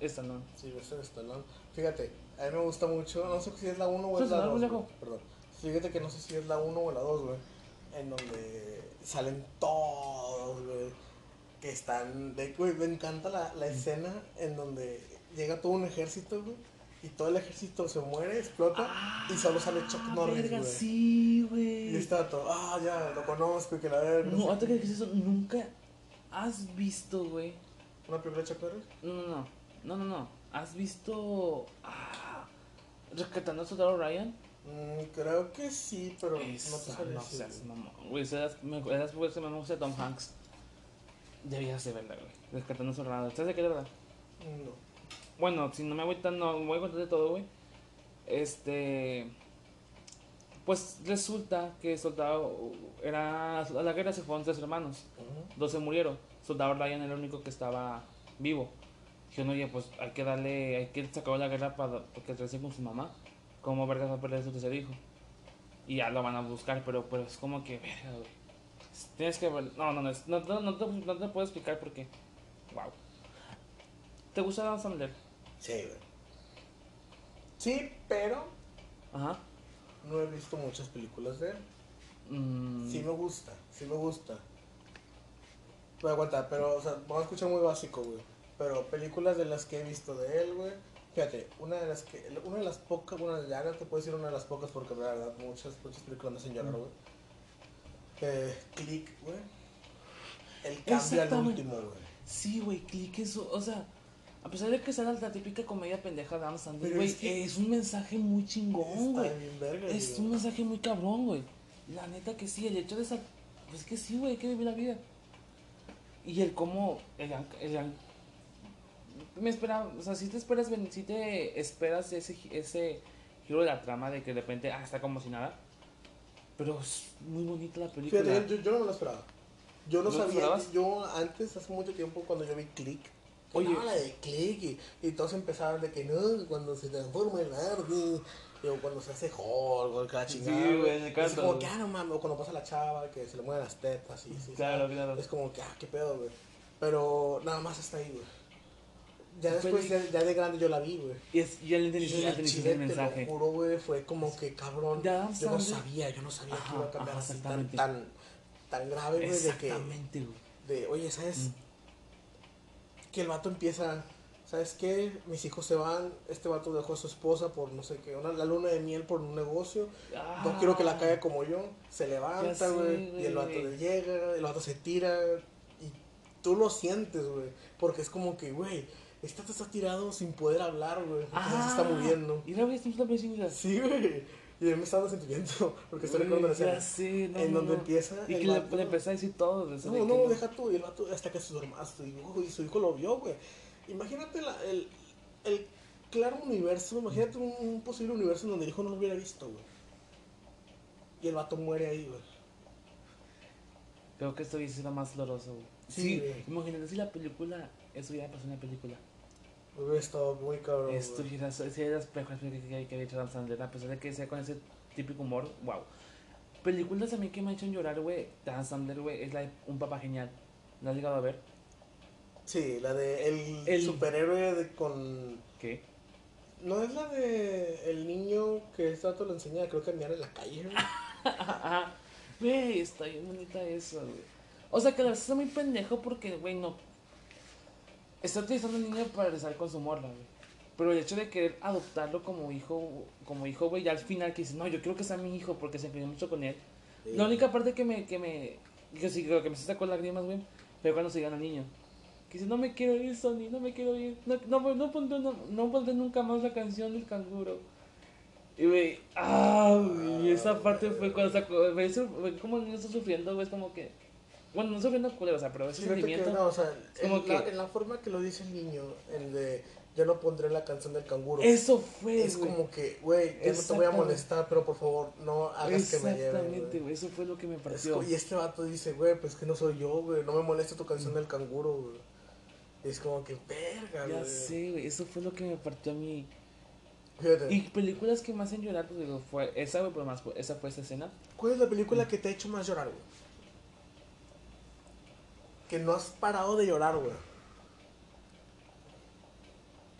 Stallone. Sí, ese es Stallone. Fíjate, a mí me gusta mucho, no sé si es la 1 o es la Stallone, 2. viejo. güey, Perdón. Fíjate que no sé si es la 1 o la 2, güey. En donde salen todos, güey. Que están. De, güey, me encanta la, la escena en donde llega todo un ejército, güey. Y todo el ejército se muere, explota. y solo sale Chuck Ah, Norris, verga, sí, Y güey. está todo, ah, ya, lo conozco y que la verga. No, qué. que eso, nunca has visto, güey. ¿Una película de Chuck Norris? No, no, no. No, no, no. ¿Has visto. Ah, Rescatando a Soldado Ryan? Mm, creo que sí, pero no te Esa, sabría no seas güey. mamón. Güey, esas me esas pues, me gusta Tom Hanks. Debías de verla, güey. Rescatando a Soldado. ¿Sabes de qué, verdad? No. Bueno, si no me voy tan, no voy a contar de todo, güey. Este. Pues resulta que soldado era. A la guerra se fueron tres hermanos. Ujú. Dos se murieron. Soldado Ryan era el único que estaba vivo. Dijeron, oye, pues hay que darle. Hay que sacar la guerra para porque regrese con su mamá. ¿Cómo vergas va a perder su tercer hijo? Y ya lo van a buscar, pero, pero es como que. Verga, güey. Tienes que ver. No, no, no, es- no, no, no te, no te puedo explicar por qué. Wow. ¿Te gusta Adam Sandler? Sí, güey. Sí, pero Ajá. no he visto muchas películas de él. Mm, Sí me gusta, sí me gusta. Voy a aguantar, pero, o sea, vamos a escuchar muy básico, güey. Pero películas de las que he visto de él, güey. Fíjate, una de las que, una de las pocas, bueno, ya no te puedo decir una de las pocas porque, la verdad, muchas, muchas películas me hacen llorar, güey. Eh, Click, güey. El cambio al último, güey. Sí, güey, click eso. O sea, a pesar de que sea la típica comedia pendeja de Adam Sandler, güey, es que- es un mensaje muy chingón, güey. Es un mensaje muy cabrón, güey. La neta que sí, el hecho de esa. Pues que sí, güey, hay que vivir la vida. Y el cómo. El, el me esperaba. O sea, si te esperas, si te esperas ese, ese giro de la trama de que de repente. Ah, está como si nada. Pero es muy bonita la película. Fíjate, yo, yo no me lo esperaba. Yo no ¿No lo sabía. Yo antes, hace mucho tiempo, cuando yo vi Click, Oye. La de Click y, y todos empezaban de que no, cuando se transforma en Arby, o cuando se hace Hulk, la chingada. Sí, güey, me Es encanta, como güey. que, ah, no mames, o cuando pasa la chava, que se le mueven las tetas, y sí, Claro, ¿sabes? claro. Es como que, ah, qué pedo, güey. Pero nada más hasta ahí, güey. Ya después, de- ya, ya de grande yo la vi, güey. Y es, ya le entendí, ya entendí el te mensaje. lo juro, güey, fue como que, cabrón, Adam yo no sabía, yo no sabía Ajá, que iba a cambiar ajá, así tan, tan, tan grave, güey, de que, Exactamente, güey. de, oye, ¿sabes? Mm. Que el vato empieza, ¿sabes qué? Mis hijos se van, este vato dejó a su esposa por no sé qué, una, la luna de miel por un negocio, no Ah. quiero que la caiga como yo, se levanta, güey, y el vato le llega, el vato se tira, y tú lo sientes, güey, porque es como que, güey, este te está tirado sin poder hablar, güey, se está muriendo. Y la vez película. Sí, güey. Y me está dando sentimiento, porque estoy recordando la escena. no, en no, donde no. empieza Y que le, vato- le empecé a decir todo. de No, no, deja tú. Y el vato hasta que se duermaste. Y, uy, su hijo lo vio, güey. Imagínate la- el, el claro universo. Imagínate un, un posible universo en donde el hijo no lo hubiera visto, güey. Y el vato muere ahí, güey. Creo que esto hubiese sido más doloroso, güey. Sí, Sí, güey. imagínate si la película, eso hubiera pasado en la película. Hubiera estado muy cabrón. si era las mejores películas que, que había hecho Adam Sandler, a pesar de que sea con ese típico humor, wow. Películas a mí que me han hecho llorar, güey, Adam Sandler, güey, es la de Un Papá Genial. ¿La has llegado a ver? Sí, la de el, El- superhéroe de con. ¿Qué? No es la de el niño que este vato le enseña, creo que a mirar en la calle. Güey, está bien bonita eso, güey. O sea, que la verdad está muy pendejo porque, güey, no. Está utilizando al niño para regresar con su morra, güey. Pero el hecho de querer adoptarlo como hijo, como hijo, güey, ya al final que dice, no, yo quiero que sea mi hijo porque se empeñó mucho con él. La única parte que me, que me, que sí, que me sacó lágrimas, güey, fue cuando se al niño. Que dice, no me quiero ir, Sony, no me quiero ir. No, no, no, pondré, no, no pondré nunca más la canción del canguro. Y, güey, ah, güey, esa parte fue cuando sacó, güey, como el niño está sufriendo, güey, es como que, bueno, no sufriendo culero, o sea, pero ese Fíjate que sentimiento. no, o sea, como en, la, que- en la forma que lo dice el niño, el de yo no pondré la canción del canguro. Eso fue, es como que, güey, ya no te voy a molestar, pero por favor no hagas que me lleven. Exactamente, güey. eso fue lo que me pareció. y este vato dice, güey, pues que no soy yo, güey, no me molesta tu canción del canguro, güey. Es como que, verga, Ya güey. sé, güey, eso fue lo que me partió a mí. Fíjate, Y películas que me hacen llorar, pues digo, fue esa, güey, pero más, esa fue esa escena. ¿cuál es la película que te ha hecho más llorar, güey? Que no has parado de llorar, güey.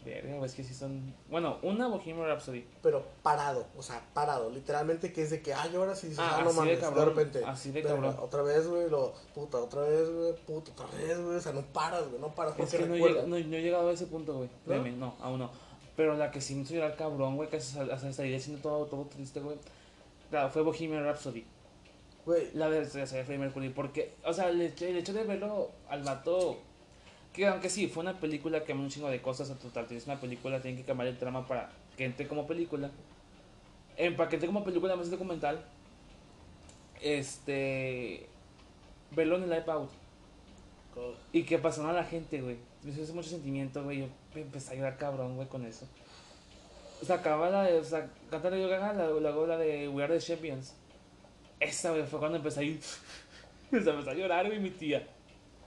Verga, es que sí son. Bueno, una Bohemian Rhapsody. Pero parado, o sea, parado. Literalmente que es de que, ah, lloras y dices, Ah, ah, no así mames, de, cabrón, repente. así de verga, cabrón. Otra vez, güey, lo, puta, otra vez, güey, puta, otra vez, güey. O sea, no paras, güey, no paras Es que no, llega- no, no he llegado a ese punto, güey. ¿No? Créeme, no, aún no. Pero la que sí me hizo llorar cabrón, güey, que hasta salí haciendo todo, todo triste, güey. Claro, fue Bohemian Rhapsody. Güey, La de, de, Freddie Mercury. Porque, o sea, el hecho, el hecho de verlo al vato. Que aunque sí, fue una película que un chingo de cosas a total. Es una película, tienen que cambiar el trama para que entre como película. En para que entre como película más documental. Este. Verlo en el live out. Y que pasaron a la gente, güey. Me hizo mucho sentimiento, güey. Yo empecé a llorar cabrón, güey, con eso. O sea, acaba la de. O sea, canta la la, la de We Are the Champions. Esa, güey, fue cuando empecé a ir. empecé a llorar, güey, mi tía.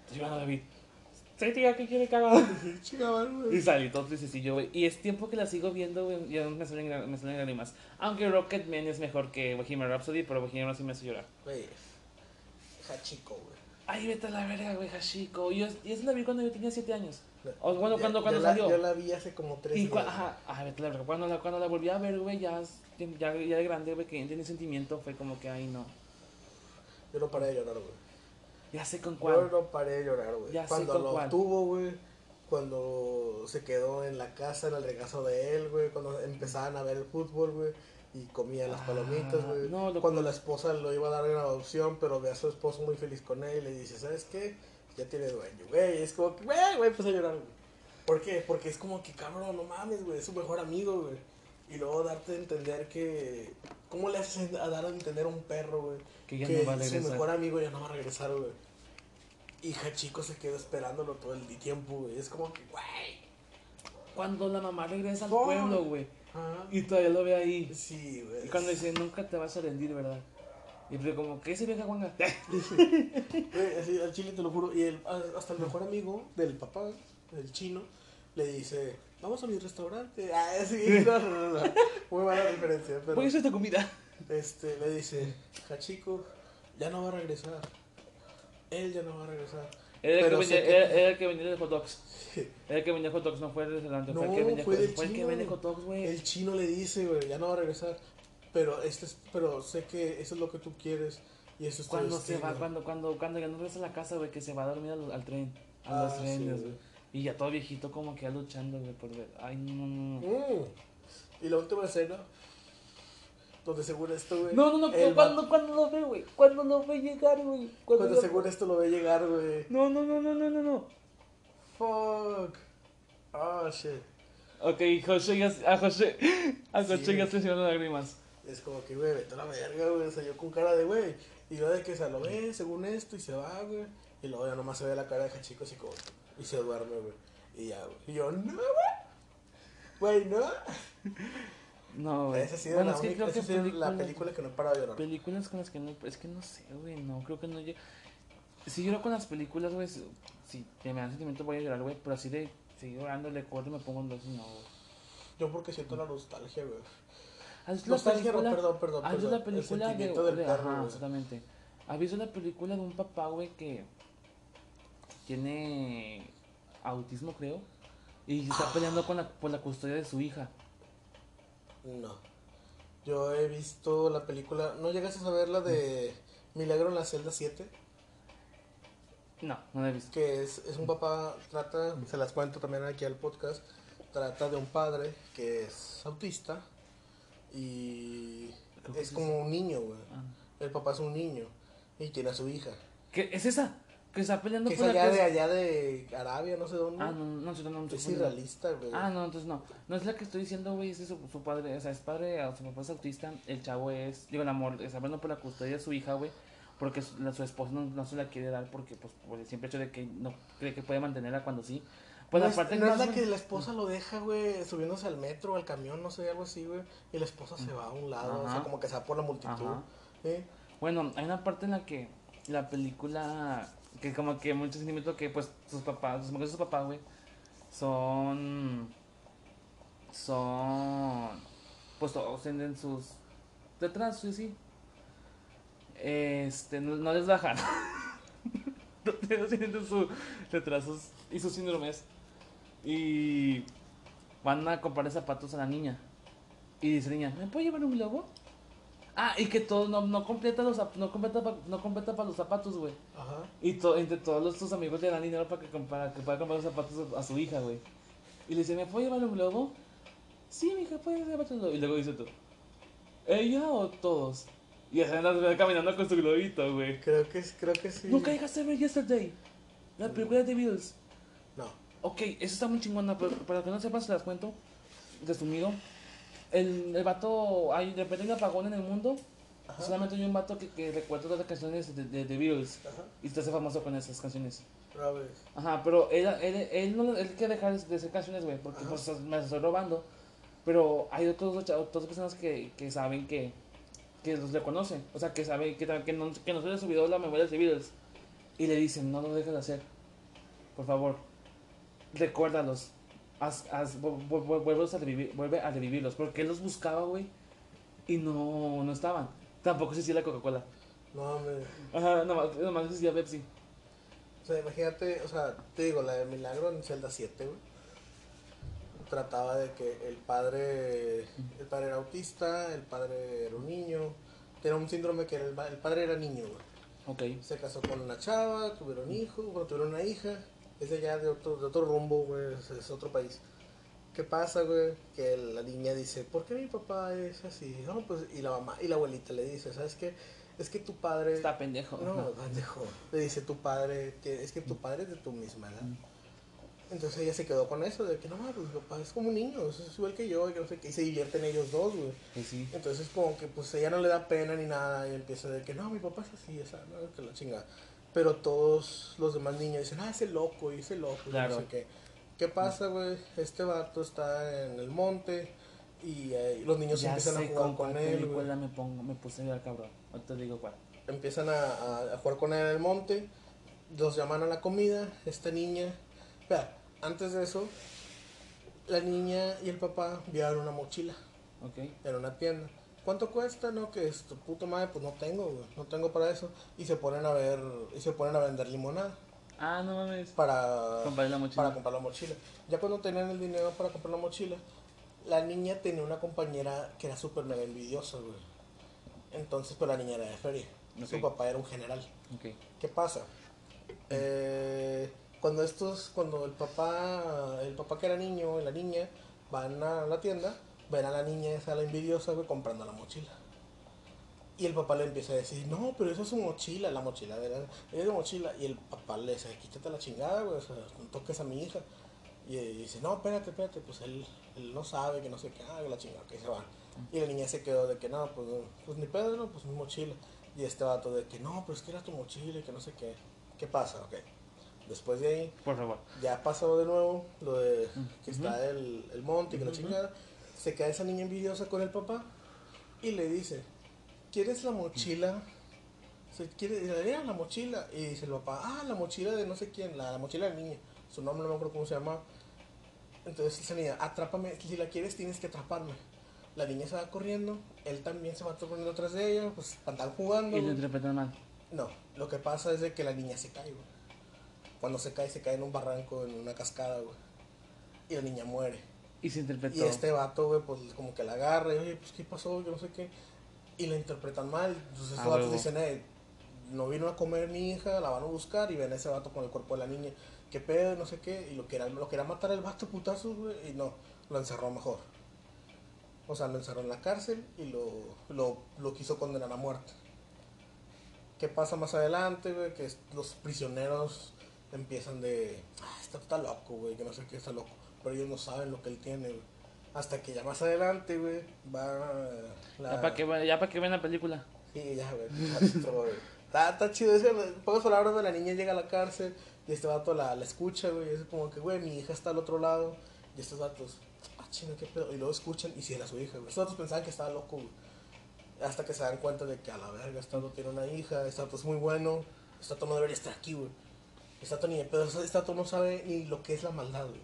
Estoy llorando, David. Sí, tía, ¿qué quiere chigaban, Y salí todo tristecillo, güey. Y es tiempo que la sigo viendo, güey. Ya me salen, me salen lágrimas. Aunque Rocketman es mejor que Bohemian Rhapsody, pero Bohemian Rhapsody me hace llorar. Güey, Hachiko, güey. Ay, vete a la verga, güey, Hashiko. Yo, y eso la vi cuando yo tenía 7 años. O bueno, Ya- cuando, yo cuando la- salió. Yo la vi hace como tres Y días. cua- ajá, ay, vete a la verga. Cuando la, cuando la volví a ver, güey, ya, ya, ya de grande, güey, que tiene sentimiento, fue como que, ay, no. Yo no paré de llorar, güey. Ya sé con Yo cuál. no paré de llorar, güey. Ya sé Cuando con lo cuál. tuvo, güey. Cuando se quedó en la casa, en el regazo de él, güey. Cuando empezaban a ver el fútbol, güey. Y comía las Ah, palomitas, güey. no, Cuando la esposa lo iba a dar en adopción, pero ve a su esposo muy feliz con él y le dice, ¿sabes qué? Ya tiene dueño, güey. Es como que, güey, güey, empecé a llorar, güey. ¿Por qué? Porque es como que, cabrón, no mames, güey. Es su mejor amigo, güey. Y luego darte a entender que... ¿Cómo le haces a dar a entender a un perro, güey? Que ya que no va a su regresar. mejor amigo ya no va a regresar, güey. Y Hachiko se quedó esperándolo todo el tiempo, güey. Es como que, güey. Cuando la mamá regresa al Oh. pueblo, güey. Ajá. Y todavía lo ve ahí. Sí, güey. Y cuando dice, nunca te vas a rendir, ¿verdad? Y pues como, ¿qué se vieja guanga? Güey, así, al chile te lo juro. Y el, hasta el mejor amigo del papá, el chino, le dice, vamos a mi restaurante. Ah, sí, no, no, no, no. Muy mala referencia, pero... Voy a hacer esta comida. Este, le dice, Hachiko ya no va a regresar. Él ya no va a regresar. Era el, que sé que- era, era el que venía de hot dogs. Era el que vendía hot dogs, no fue el restaurante. fue el que No, vendía, fue el que chino. vende hot dogs, güey. El chino le dice, güey, ya no va a regresar. Pero este es, pero sé que eso es lo que tú quieres y eso es Cuando se va, cuando, cuando, cuando ya no regresa a la casa, güey, que se va a dormir al, al tren. A Ah, los sí, trenes, güey. güey. Y ya todo viejito como que ya luchando, güey, por ver. Ay, no, no, no. Mm. Y la última escena, donde según esto, güey. No, no, no, cuando, vato- cuando lo ve, güey. Cuando lo ve llegar, güey. Cuando, cuando lo- según esto lo ve llegar, güey. No, no, no, no, no, no, no. Fuck. Ah, shit. Ok, José ya, a José, a Sí, José ya se hicieron lágrimas. Es como que, güey, vete a la verga, güey. O sea, yo con cara de, güey. Y luego de que se lo ve, según esto, y se va, güey. Y luego ya nomás se ve la cara de Hachiko así como. Y se duerme, güey. Y ya, güey. Y yo, no, güey. Güey, no. No, güey. Esa ha sido, Bueno, la, es que única- creo que la película que no he parado de llorar. Películas con las que no. Es que no sé, güey. No, creo que no. lle- Si lloro con las películas, güey. Si si me dan sentimiento, voy a llorar, güey. Pero así de seguir llorando, le corto y me pongo en dos, no, güey. Yo porque siento la nostalgia, güey. ¿Has la Nostalgia, no, película? perdón, perdón. ¿Has visto la película El de, del de- perro, ajá, exactamente. ¿Has visto la película de un papá, güey, que tiene autismo, creo? Y está peleando con la, por la custodia de su hija. No. Yo he visto la película. ¿No llegaste a ver la de Milagro en la celda 7? No, no la he visto. Que es, es un papá, trata, se las cuento también aquí al podcast. Trata de un padre que es autista y es como un niño, güey. Ah. El papá es un niño y tiene a su hija. ¿Qué es esa? Que está peleando Que es por la allá que de allá de Arabia, no sé dónde. Ah, no, no, no, no, no, es no, no. irrealista, güey. Ah, no, entonces no. No es la que estoy diciendo, güey, es de su, su padre, o sea, es padre, o su papá es autista, el chavo es, digo, el amor, está hablando por la custodia de su hija, güey, porque su, la- su esposo no, no se la quiere dar porque, pues, por el simple hecho de que no cree que puede mantenerla cuando sí. Pues no la es, no es la que la esposa lo deja, güey, subiéndose al metro, al camión, no sé, algo así, güey. Y la esposa se va a un lado, o sea, como que se va por la multitud. ¿sí? Bueno, hay una parte en la que la película Que como que mucho sentimiento que pues sus papás, sus mujeres sus papás, güey, son... Son... Pues todos tienen sus... Detrás, sí, sí. Este, no, les bajan. Todos tienen sus retrasos y sus síndromes. Y van a comprarle zapatos a la niña. Y dice niña, ¿me puedo llevar un globo? Ah, y que todo no, no completa los no completa pa- no completa para los zapatos, güey. Ajá. Y to- entre todos los, sus amigos le dan dinero para que, para que pueda comprar los zapatos a, a su hija, güey. Y le dice, ¿me puedo llevar un globo? Sí, mi hija, puedes llevarte un globo. Y luego dice tú, ¿ella o todos? Y ella anda caminando con su globito, güey. Creo que, creo que sí. Nunca dejaste de ver Yesterday. La película de Beatles. No. Ok, eso está muy chingona, pero para que no sepas, se las cuento. Resumido. El, el vato, hay, de repente hay un apagón en el mundo. Ajá. Solamente hay un vato que, que recuerda las canciones de, de, de Beatles. Ajá. Y se hace famoso con esas canciones. Ajá, pero él, él, él no él quiere dejar de hacer canciones, güey, porque pues, me estoy robando. Pero hay otros, otras personas que, que saben que, que los reconocen. O sea, que saben que, que, no, que no se les olvidó la memoria de Beatles. Y le dicen, no lo dejes de hacer. Por favor, recuérdalos. Haz, haz, vu- vu- vu- vuélvelos a revivir, vuelve a revivirlos. Porque él los buscaba, güey. Y no, no estaban. Tampoco existía la Coca-Cola. No, me. Ajá, nomás, nomás existía Pepsi. O sea, imagínate, o sea, te digo, la de Milagro en Zelda 7, güey. Trataba de que el padre, el padre era autista, el padre era un niño, tenía un síndrome que era el, el padre era niño, güey. Ok. Se casó con una chava, tuvieron hijos, bueno, tuvieron una hija, es de allá de otro, de otro rumbo, güey, es, es otro país. ¿Qué pasa, güey? Que la niña dice, ¿por qué mi papá es así? No, pues, y la mamá, y la abuelita le dice, ¿sabes qué? Es que tu padre... Está pendejo. No, pendejo. Le dice tu padre, que es que tu padre es de tu misma edad. Entonces ella se quedó con eso, de que no, pues mi papá es como un niño, es igual que yo, y que no sé qué, y se divierten ellos dos, güey. Sí. Entonces como que pues ella no le da pena ni nada, y empieza de que no, mi papá es así, esa, no, que la chingada. Pero todos los demás niños dicen, ah, ese loco, y ese loco, Claro. no sé qué. ¿Qué pasa, güey? Este vato está en el monte, y eh, los niños Ya empiezan a jugar con él, película me pongo, me puse a llorar, cabrón. Ahorita te digo cuál. empiezan a, a- jugar con él en el monte, los llaman a la comida, esta niña, vea, antes de eso, la niña y el papá vieron una mochila en una tienda. ¿Cuánto cuesta? No, que es tu puta madre, pues no tengo, güey, no tengo para eso. Y se ponen a ver, y se ponen a vender limonada Ah, no mames. para Comprarle la mochila. para comprar la mochila. Ya cuando tenían el dinero para comprar la mochila, la niña tenía una compañera que era súper mega envidiosa, güey. Entonces, pues la niña era de feria. Su Ok. papá era un general. Ok. ¿Qué pasa? Eh, cuando estos, cuando el papá, el papá que era niño y la niña van a la tienda, ven a la niña esa, la envidiosa, güey, comprando la mochila. Y el papá le empieza a decir, no, pero eso es su mochila, la mochila de la, es de mochila. Y el papá le dice, quítate la chingada, güey, o sea, no toques a mi hija. Y, él dice, no, espérate, espérate, pues él, él no sabe que no sé qué, ah, que la chingada, que se van. Y la niña se quedó de que, no, pues, pues ni pedo, no, pues mi mochila. Y este vato de que, no, pero es que era tu mochila y que no sé qué. ¿Qué pasa? Ok. Después de ahí, Por favor. ya pasó de nuevo lo de que está el, el monte y que la Ujú. chingada. Se queda esa niña envidiosa con el papá y le dice, ¿quieres la mochila? Se quiere, le dice, "Ah, la mochila. Y dice el papá, ah, la mochila de no sé quién, la, la mochila del niño. Su nombre no me acuerdo cómo se llama. Entonces esa niña, atrápame, si la quieres tienes que atraparme. La niña se va corriendo, él también se va corriendo atrás de ella, pues están jugando. Y lo interpretan mal. No, lo que pasa es de que la niña se cae, güey. Cuando se cae, se cae en un barranco, en una cascada, güey. Y la niña muere. Y se interpretó. Y este vato, güey, pues como que la agarra y, oye, pues qué pasó, yo no sé qué. Y la interpretan mal. Entonces estos Ah, vatos dicen, eh, no vino a comer mi hija, la van a buscar y ven a ese vato con el cuerpo de la niña. ¿Qué pedo? No sé qué. Y lo quería, lo quería matar el vato putazos, güey. Y no, lo encerró mejor. O sea, lo encerró en la cárcel y lo, lo, lo quiso condenar a muerte. ¿Qué pasa más adelante, güey? Que los prisioneros empiezan de, ah, este está loco, güey, que no sé qué está loco. Pero ellos no saben lo que él tiene, güey. Hasta que ya más adelante, güey, va la... Ya para que, ya pa' que vean la película. Sí, ya, güey. Está, está, chido. Ese, en pocas palabras, güey, la niña llega a la cárcel y este vato la, la escucha, güey. Es como que, güey, mi hija está al otro lado. Y estos vatos, ah, chinga, qué pedo. Y luego escuchan y si era su hija, güey. Estos vatos pensaban que estaba loco, güey. Hasta que se dan cuenta de que a la verga, este vato tiene una hija, este vato es muy bueno, este vato no debería estar aquí, güey. Este vato ni de pedo, este vato no sabe ni lo que es la maldad, güey.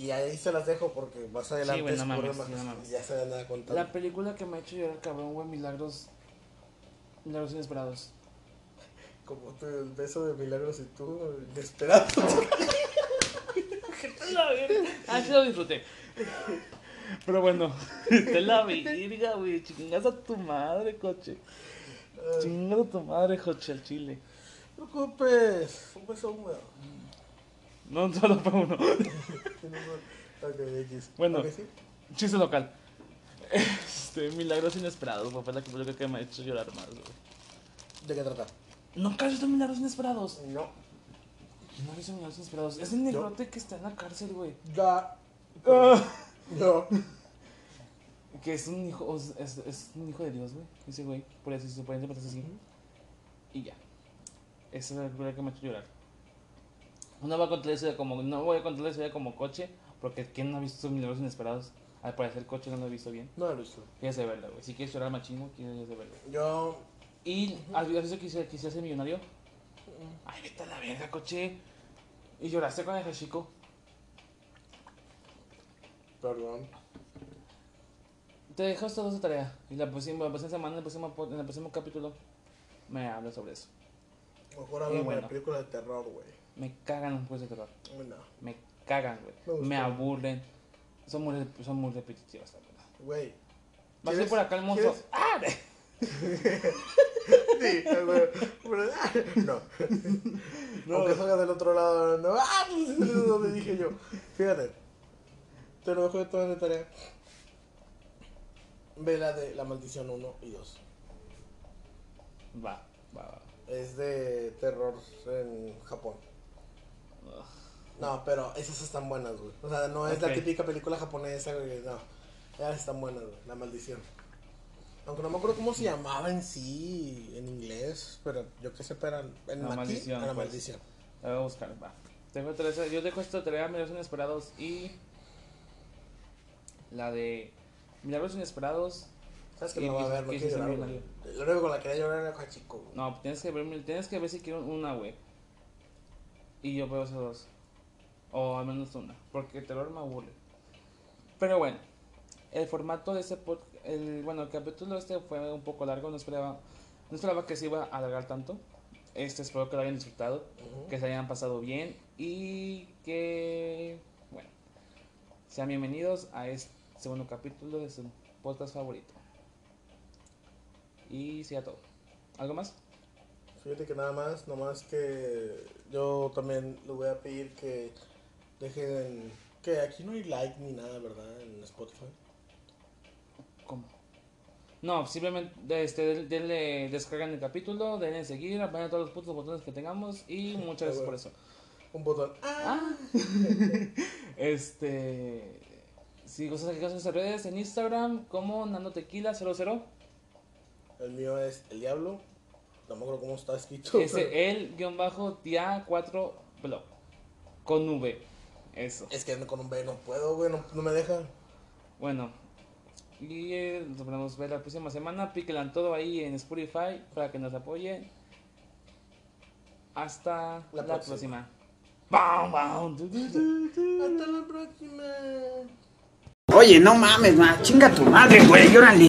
Y ahí se las dejo porque más adelante güey, no es mames, sí, más- no mames. ya se van a contar. La película que me ha hecho llorar, cabrón, güey, Milagros. Milagros inesperados. Como tu el beso de milagros y tú, inesperado. Ah, sí lo disfruté. Pero bueno, te la virga, güey. Chingas a tu madre, coche. Chingas a tu madre, coche, al chile. No te preocupes, un beso húmedo. No solo fue uno. Bueno. Chiste local. Este, Milagros inesperados, fue la película que me ha hecho llorar más, güey. ¿De qué trata? ¿Nunca has visto Milagros inesperados? No. No he visto Milagros inesperados. Es el negrote que está en la cárcel, güey. Ya. Ah. No. Que es un hijo, es, es- es un hijo de Dios, güey. Ese güey, por eso se puede interpretar así. Y ya. Esa es la película que me ha hecho llorar. No voy a contar historia como, no voy a contar la historia como coche, porque ¿quién no ha visto Milagros Inesperados? Al parecer coche no lo he visto bien. No lo he visto. De verla, güey. Si quieres llorar machino, quieres de verla. Yo. Y has visto que quisiera ser millonario. Ay, vete a la verga, coche. Y lloraste con el Hashiko. Perdón. Te dejo estas dos de tarea. Y la próxima, la próxima semana, en el próximo, en el próximo capítulo, me hablas sobre eso. Mejor hablamos bueno. de película de terror, güey. Me cagan los juegos de terror. No. Me cagan, güey. Me aburren. Son muy, son muy repetitivas, la verdad. Güey. Va a ser ¿Quieres- por acá el monstruo. ¡Ah! Sí, güey. Pero- No. Aunque salga del otro lado, no. ¡Ah! Pues es donde dije yo. Fíjate. Te lo dejo de toda de tarea. Ve la de La Maldición 1 y 2. Va, va, va. Es de terror en Japón. No, pero esas están buenas, güey. O sea, no es la típica película japonesa, güey. No. Esas están buenas, güey. La maldición. Aunque no me acuerdo cómo se llamaba en sí, en inglés, pero yo qué sé, pero en La maldición, la pues. maldición. La voy a buscar, va. Dejo tres- yo dejo esta tarea Milagros Inesperados y. La de. Milagros Inesperados. ¿Sabes que no va a ver? No quise quiero llorar. Lo único con la que quería llorar era con chico, güey. No, tienes que ver, tienes que ver si quiero una, güey. Y yo veo esas dos. O al menos una. Porque el terror me aburre. Pero bueno, el formato de este podcast. El, bueno, el capítulo este fue un poco largo. No esperaba, no esperaba que se iba a alargar tanto. Este espero que lo hayan disfrutado. Ujú. Que se hayan pasado bien. Y que. Bueno. Sean bienvenidos a este segundo capítulo de su podcast favorito. Y sea todo. ¿Algo más? Fíjate que nada más, nomás que yo también le voy a pedir que dejen. Que aquí no hay like ni nada, ¿verdad? En Spotify. ¿Cómo? No, simplemente este, denle, descargan el capítulo, denle seguir, apagan todos los putos botones que tengamos y muchas gracias por eso. Un botón. ¡Ah! Ah, este. Si gustas seguir en redes en Instagram como Nando Tequila 00, El mío es El Diablo. No me acuerdo cómo está escrito. pero- ese el guion bajo dia 4 blog con V. Eso. Es que con un B no puedo, güey. No, no me deja. Bueno, y eh, nos podemos ver la próxima semana. Píquelan todo ahí en Spotify para que nos apoyen. Hasta La la, próxima. próxima. ¡Bam, bam! Du, du, du, du. Hasta la próxima. Oye, no mames, ma, chinga tu madre, güey, órale.